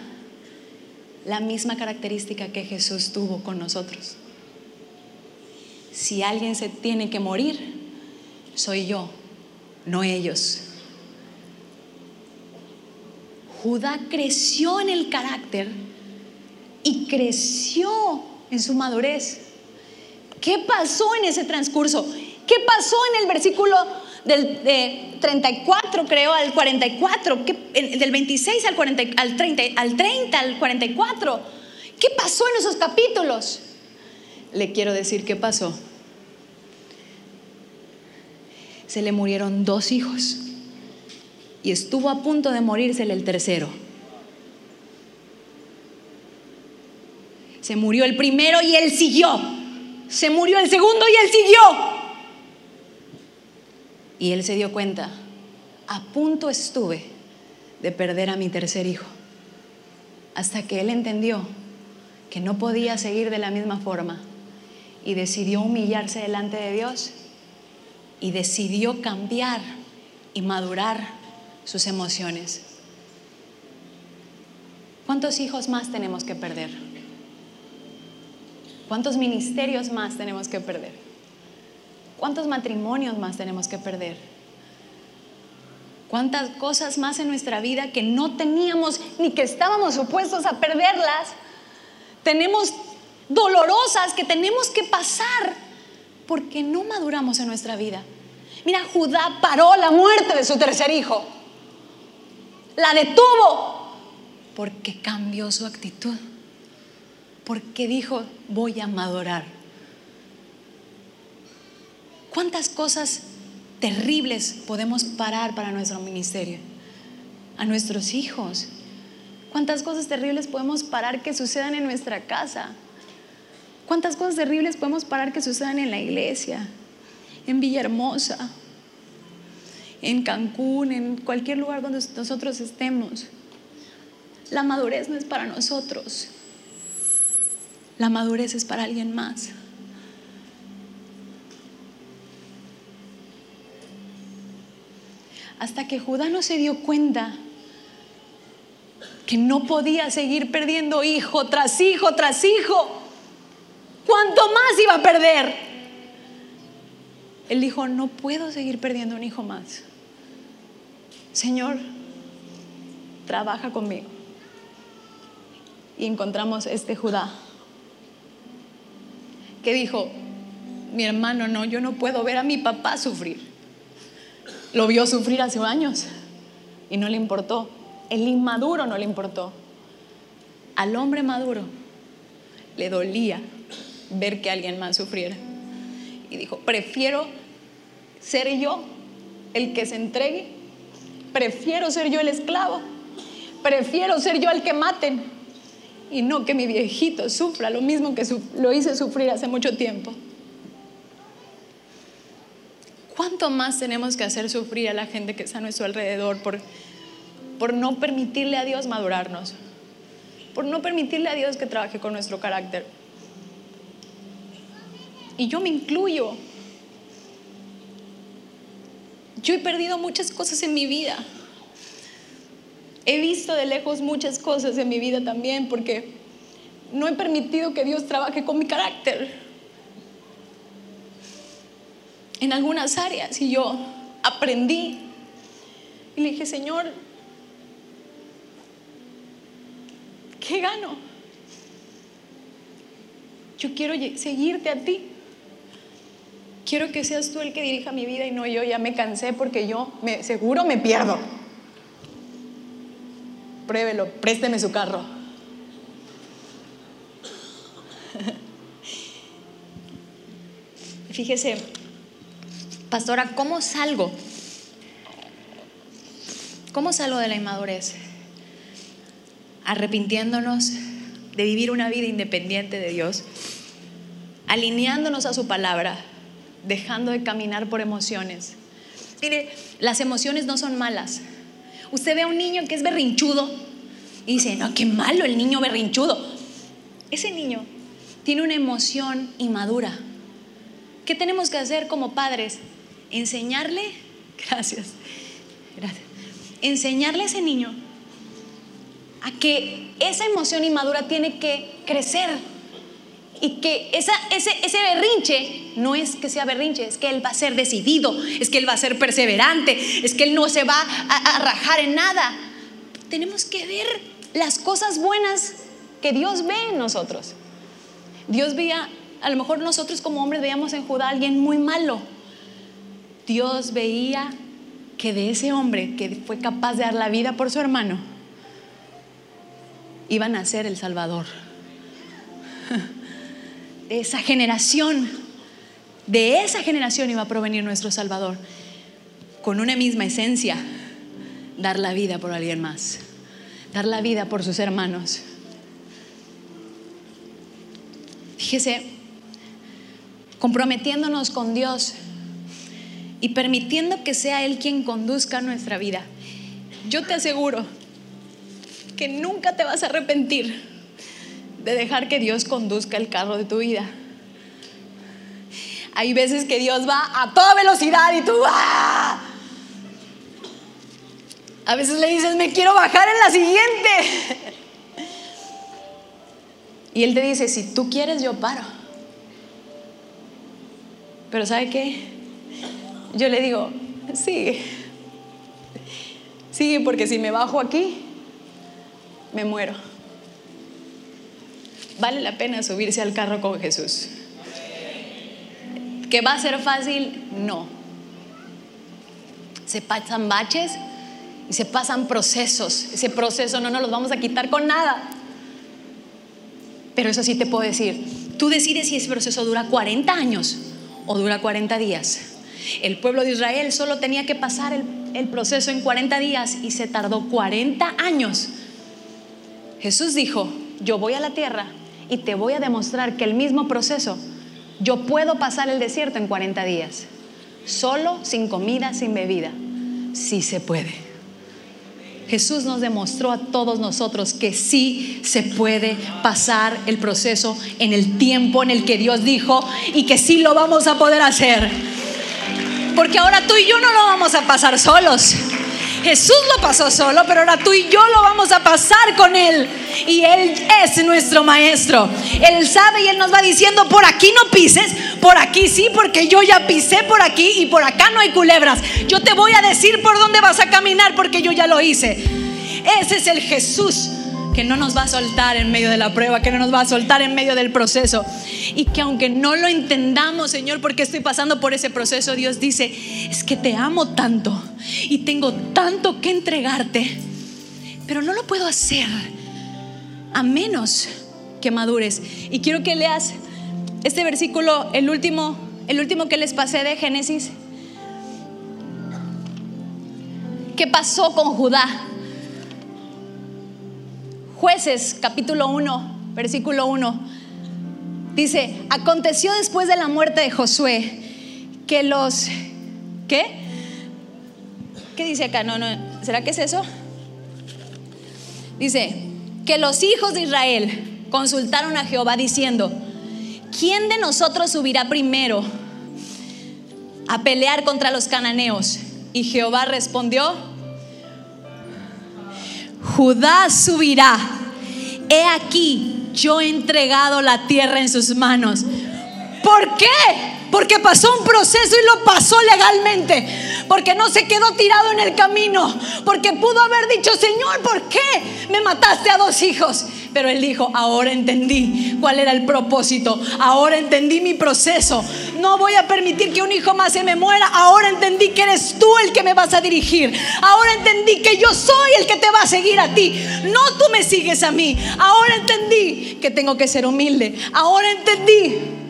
La misma característica que Jesús tuvo con nosotros. Si alguien se tiene que morir, soy yo, no ellos. Judá creció en el carácter y creció en su madurez. ¿Qué pasó en ese transcurso? ¿Qué pasó en el versículo del 34, creo, al 44? del 26 al, 40, al, 30, al 30, al 44. ¿Qué pasó en esos capítulos? Le quiero decir qué pasó se le murieron dos hijos y estuvo a punto de morírsele el tercero. Se murió el primero y él siguió. Se murió el segundo y él siguió. Y él se dio cuenta, a punto estuve de perder a mi tercer hijo, hasta que él entendió que no podía seguir de la misma forma y decidió humillarse delante de Dios y decidió cambiar y madurar sus emociones. ¿Cuántos hijos más tenemos que perder? ¿Cuántos ministerios más tenemos que perder? ¿Cuántos matrimonios más tenemos que perder? ¿Cuántas cosas más en nuestra vida que no teníamos ni que estábamos supuestos a perderlas? Tenemos dolorosas que tenemos que pasar porque no maduramos en nuestra vida. Mira, Judá paró la muerte de su tercer hijo. La detuvo. Porque cambió su actitud. Porque dijo, voy a madurar. ¿Cuántas cosas terribles podemos parar para nuestro ministerio? A nuestros hijos. ¿Cuántas cosas terribles podemos parar que sucedan en nuestra casa? ¿Cuántas cosas terribles podemos parar que sucedan en la iglesia? En Villahermosa, en Cancún, en cualquier lugar donde nosotros estemos. La madurez no es para nosotros. La madurez es para alguien más. Hasta que Judá no se dio cuenta que no podía seguir perdiendo hijo tras hijo tras hijo. ¿Cuánto más iba a perder? Él dijo, no puedo seguir perdiendo un hijo más. Señor, trabaja conmigo. Y encontramos este Judá que dijo, mi hermano, no, yo no puedo ver a mi papá sufrir. Lo vio sufrir hace años y no le importó. El inmaduro no le importó. Al hombre maduro le dolía ver que alguien más sufriera. Y dijo, prefiero ser yo el que se entregue Prefiero ser yo el esclavo. Prefiero ser yo el que maten. Y no que mi viejito sufra lo mismo que lo hice sufrir hace mucho tiempo. ¿Cuánto más tenemos que hacer sufrir a la gente que está a nuestro alrededor por, por no permitirle a Dios madurarnos? Por no permitirle a Dios que trabaje con nuestro carácter. Y yo me incluyo. Yo he perdido muchas cosas en mi vida. He visto de lejos muchas cosas en mi vida también porque no he permitido que Dios trabaje con mi carácter. En algunas áreas y yo aprendí y le dije, Señor, ¿qué gano? Yo quiero seguirte a ti. Quiero que seas tú el que dirija mi vida y no yo. Ya me cansé porque yo me, seguro me pierdo. Pruébelo, présteme su carro. <laughs> Fíjese, pastora, ¿cómo salgo? ¿Cómo salgo de la inmadurez? Arrepintiéndonos de vivir una vida independiente de Dios, alineándonos a su palabra dejando de caminar por emociones. Mire, las emociones no son malas. Usted ve a un niño que es berrinchudo y dice, no, qué malo el niño berrinchudo. Ese niño tiene una emoción inmadura. ¿Qué tenemos que hacer como padres? Enseñarle, <laughs> gracias, gracias, enseñarle a ese niño a que esa emoción inmadura tiene que crecer y que ese, berrinche no es que sea berrinche, es que Él va a ser decidido, es que Él va a ser perseverante, es que Él no se va a, rajar en nada. Tenemos que ver las cosas buenas que Dios ve en nosotros. Dios veía, a lo mejor nosotros como hombres veíamos en Judá a alguien muy malo. Dios veía que de ese hombre que fue capaz de dar la vida por su hermano, iba a nacer el Salvador. <laughs> esa generación, de esa generación iba a provenir nuestro Salvador, con una misma esencia, dar la vida por alguien más, dar la vida por sus hermanos. Fíjese, comprometiéndonos con Dios y permitiendo que sea Él quien conduzca nuestra vida. Yo te aseguro que nunca te vas a arrepentir de dejar que Dios conduzca el carro de tu vida. Hay veces que Dios va a toda velocidad y tú ¡ah! A veces le dices, me quiero bajar en la siguiente. Y Él te dice, si tú quieres, yo paro. Pero ¿sabe qué? Yo le digo, sigue. Sigue porque si me bajo aquí, me muero vale la pena subirse al carro con Jesús. ¿Que va a ser fácil? No. Se pasan baches y se pasan procesos. Ese proceso no nos los vamos a quitar con nada. Pero eso sí te puedo decir, tú decides si ese proceso dura 40 años o dura 40 días. El pueblo de Israel solo tenía que pasar el, el proceso en 40 días y se tardó 40 años. Jesús dijo, yo voy a la tierra y te voy a demostrar que el mismo proceso, yo puedo pasar el desierto en 40 días, solo, sin comida, sin bebida. Sí se puede. Jesús nos demostró a todos nosotros que sí se puede pasar el proceso en el tiempo en el que Dios dijo y que sí lo vamos a poder hacer. Porque ahora tú y yo no lo vamos a pasar solos. Jesús lo pasó solo, pero ahora tú y yo lo vamos a pasar con Él. Y Él es nuestro maestro. Él sabe y Él nos va diciendo, por aquí no pises, por aquí sí, porque yo ya pisé por aquí y por acá no hay culebras. Yo te voy a decir por dónde vas a caminar porque yo ya lo hice. Ese es el Jesús que no nos va a soltar en medio de la prueba, que no nos va a soltar en medio del proceso. Y que aunque no lo entendamos, Señor, porque estoy pasando por ese proceso, Dios dice, es que te amo tanto y tengo tanto que entregarte, pero no lo puedo hacer a menos que madures. Y quiero que leas este versículo, el último, el último que les pasé de Génesis. ¿Qué pasó con Judá? Jueces capítulo 1, versículo 1. Dice, aconteció después de la muerte de Josué que los... ¿Qué? ¿Qué dice acá? No, no, ¿será que es eso? Dice, que los hijos de Israel consultaron a Jehová diciendo, ¿quién de nosotros subirá primero a pelear contra los cananeos? Y Jehová respondió, Judá subirá. He aquí, yo he entregado la tierra en sus manos. ¿Por qué? Porque pasó un proceso y lo pasó legalmente. Porque no se quedó tirado en el camino. Porque pudo haber dicho, Señor, ¿por qué me mataste a dos hijos? Pero él dijo, ahora entendí cuál era el propósito. Ahora entendí mi proceso. No voy a permitir que un hijo más se me muera. Ahora entendí que eres tú el que me vas a dirigir. Ahora entendí que yo soy el que te va a seguir a ti. No tú me sigues a mí. Ahora entendí que tengo que ser humilde. Ahora entendí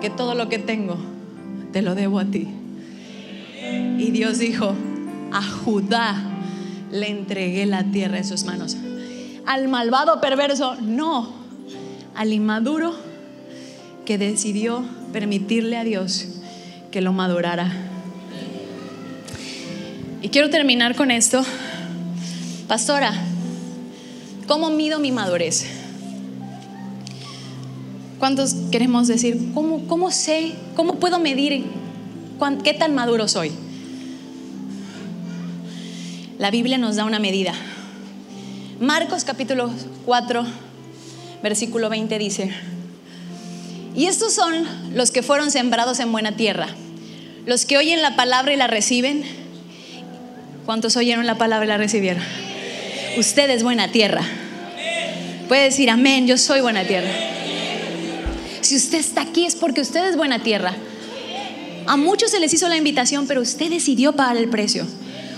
que todo lo que tengo te lo debo a ti. Y Dios dijo, a Judá le entregué la tierra en sus manos. Al malvado perverso, no. Al inmaduro que decidió permitirle a Dios que lo madurara. Y quiero terminar con esto. Pastora, ¿cómo mido mi madurez? ¿Cuántos queremos decir, cómo, cómo sé, cómo puedo medir qué tan maduro soy? La Biblia nos da una medida. Marcos capítulo 4, versículo 20 dice, y estos son los que fueron sembrados en buena tierra, los que oyen la palabra y la reciben. ¿Cuántos oyeron la palabra y la recibieron? Usted es buena tierra. Puede decir, amén, yo soy buena tierra. Si usted está aquí es porque usted es buena tierra. A muchos se les hizo la invitación, pero usted decidió pagar el precio.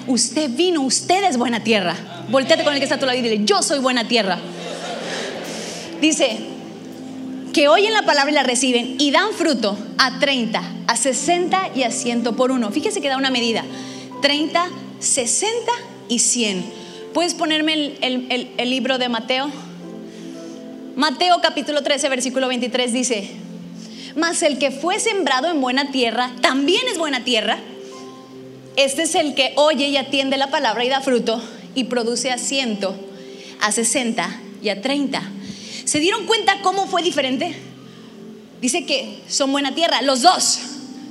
Usted vino, usted es buena tierra. Volteate con el que está a tu lado y dile, yo soy buena tierra. Dice, que oyen la palabra y la reciben y dan fruto a 30, a 60 y a 100 por uno. Fíjese que da una medida, 30, 60 y 100. ¿Puedes ponerme el, libro de Mateo? Mateo capítulo 13, versículo 23 dice, mas el que fue sembrado en buena tierra, también es buena tierra. Este es el que oye y atiende la palabra y da fruto y produce a ciento, a 60 y a 30. ¿Se dieron cuenta cómo fue diferente? Dice que son buena tierra, los dos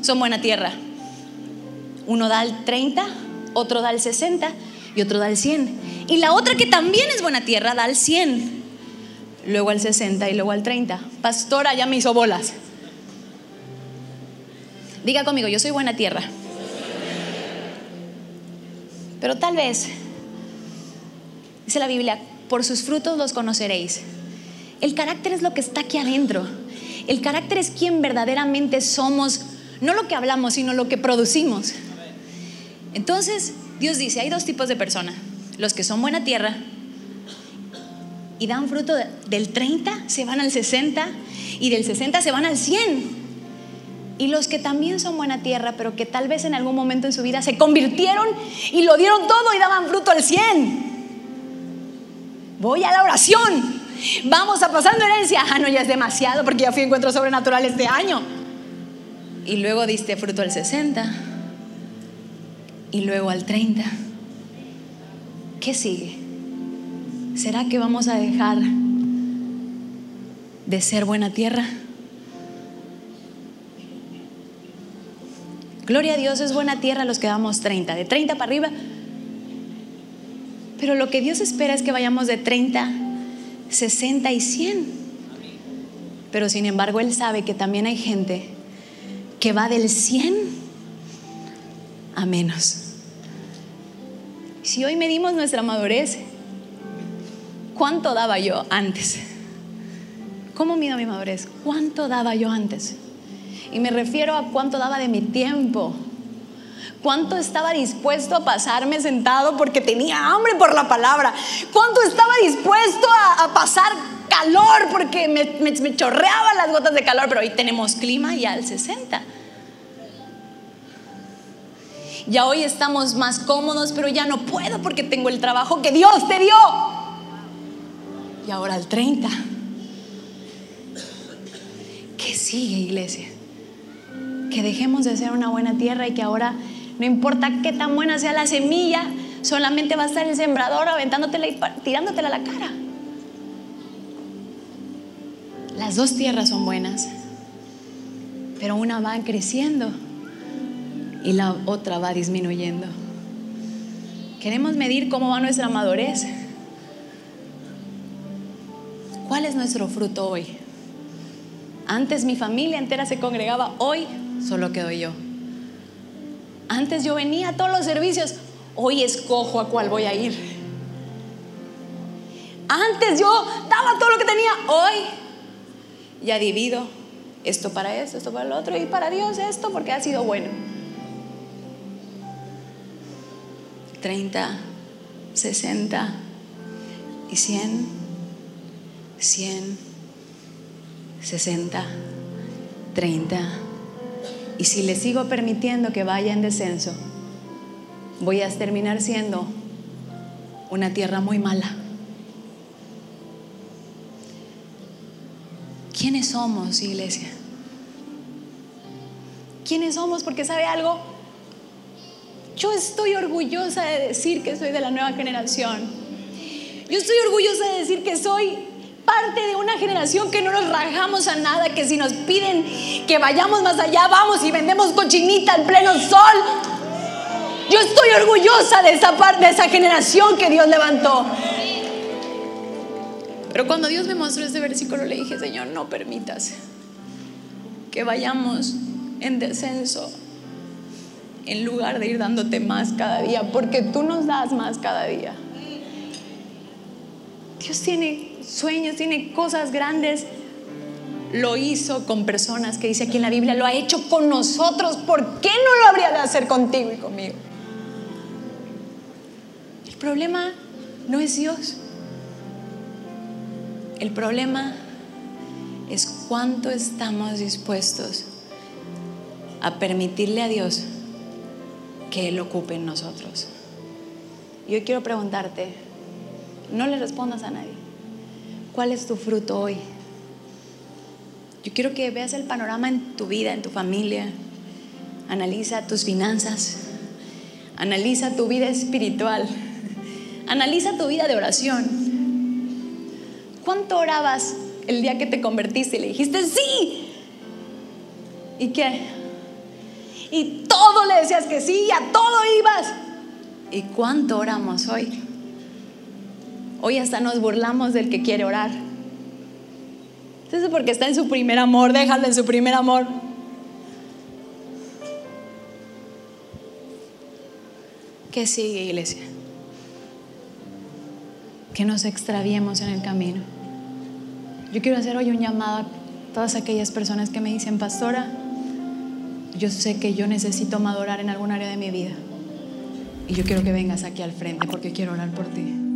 son buena tierra. Uno da el 30, otro da el 60 y otro da el 100. Y la otra que también es buena tierra da el 100 luego al 60 y luego al 30. Pastora ya me hizo bolas. Diga conmigo, yo soy buena tierra. Pero tal vez, dice la Biblia, por sus frutos los conoceréis. El carácter es lo que está aquí adentro. El carácter es quien verdaderamente somos, no lo que hablamos, sino lo que producimos. Entonces, Dios dice, hay dos tipos de personas. Los que son buena tierra y dan fruto del 30, se van al 60 y del 60 se van al 100. Y los que también son buena tierra, pero que tal vez en algún momento en su vida se convirtieron y lo dieron todo y daban fruto al 100. Voy a la oración. Vamos a pasando herencia. Ah, no, ya es demasiado porque ya fui a encuentros sobrenaturales este año. Y luego diste fruto al 60 y luego al 30. ¿Qué sigue? ¿Será que vamos a dejar de ser buena tierra? Gloria a Dios es buena tierra los que damos 30, de 30 para arriba. Pero lo que Dios espera es que vayamos de 30, 60 y 100. Pero sin embargo Él sabe que también hay gente que va del 100 a menos. Si hoy medimos nuestra madurez, ¿cuánto daba yo antes? ¿Cómo mido mi madurez? ¿Cuánto daba yo antes? Y me refiero a cuánto daba de mi tiempo. ¿Cuánto estaba dispuesto a pasarme sentado porque tenía hambre por la palabra? ¿Cuánto estaba dispuesto a, pasar calor porque me, me chorreaban las gotas de calor? Pero hoy tenemos clima ya al 60. Ya hoy estamos más cómodos, pero ya no puedo porque tengo el trabajo que Dios te dio. Y ahora el 30. ¿Qué sigue, iglesia? Que dejemos de ser una buena tierra y que ahora no importa qué tan buena sea la semilla, solamente va a estar el sembrador aventándotela y tirándotela a la cara. Las dos tierras son buenas, pero una va creciendo y la otra va disminuyendo. Queremos medir cómo va nuestra madurez. ¿Cuál es nuestro fruto hoy? Antes mi familia entera se congregaba, hoy solo quedo yo. Antes yo venía a todos los servicios, hoy escojo a cuál voy a ir. Antes yo daba todo lo que tenía, hoy ya divido esto para esto, esto para el otro y para Dios esto porque ha sido bueno. 30, 60 y 100, 100, 60, 30. Y si le sigo permitiendo que vaya en descenso, voy a terminar siendo una tierra muy mala. ¿Quiénes somos, iglesia? ¿Quiénes somos? Porque sabe algo, yo estoy orgullosa de decir que soy de la nueva generación. Yo estoy orgullosa de decir que soy parte de una generación que no nos rajamos a nada, que si nos piden que vayamos más allá, vamos y vendemos cochinita en pleno sol. Yo estoy orgullosa de esa parte, de esa generación que Dios levantó. Pero cuando Dios me mostró este versículo, le dije, Señor, no permitas que vayamos en descenso en lugar de ir dándote más cada día, porque tú nos das más cada día. Dios tiene sueños, tiene cosas grandes. Lo hizo con personas que dice aquí en la Biblia, lo ha hecho con nosotros. ¿Por qué no lo habría de hacer contigo y conmigo? El problema no es Dios. El problema es cuánto estamos dispuestos a permitirle a Dios que Él ocupe en nosotros. Y hoy quiero preguntarte, no le respondas a nadie, ¿cuál es tu fruto hoy? Yo quiero que veas el panorama en tu vida, en tu familia. Analiza tus finanzas. Analiza tu vida espiritual. Analiza tu vida de oración. ¿Cuánto orabas el día que te convertiste y le dijiste sí? ¿Y qué? y todo le decías que sí, a todo ibas. ¿Y cuánto oramos hoy? Hoy hasta nos burlamos del que quiere orar. Entonces, porque está en su primer amor, déjalo en su primer amor. ¿Qué sigue, iglesia? Que nos extraviemos en el camino. Yo quiero hacer hoy un llamado a todas aquellas personas que me dicen, pastora, yo sé que yo necesito madurar en algún área de mi vida. Y yo quiero que vengas aquí al frente porque quiero orar por ti.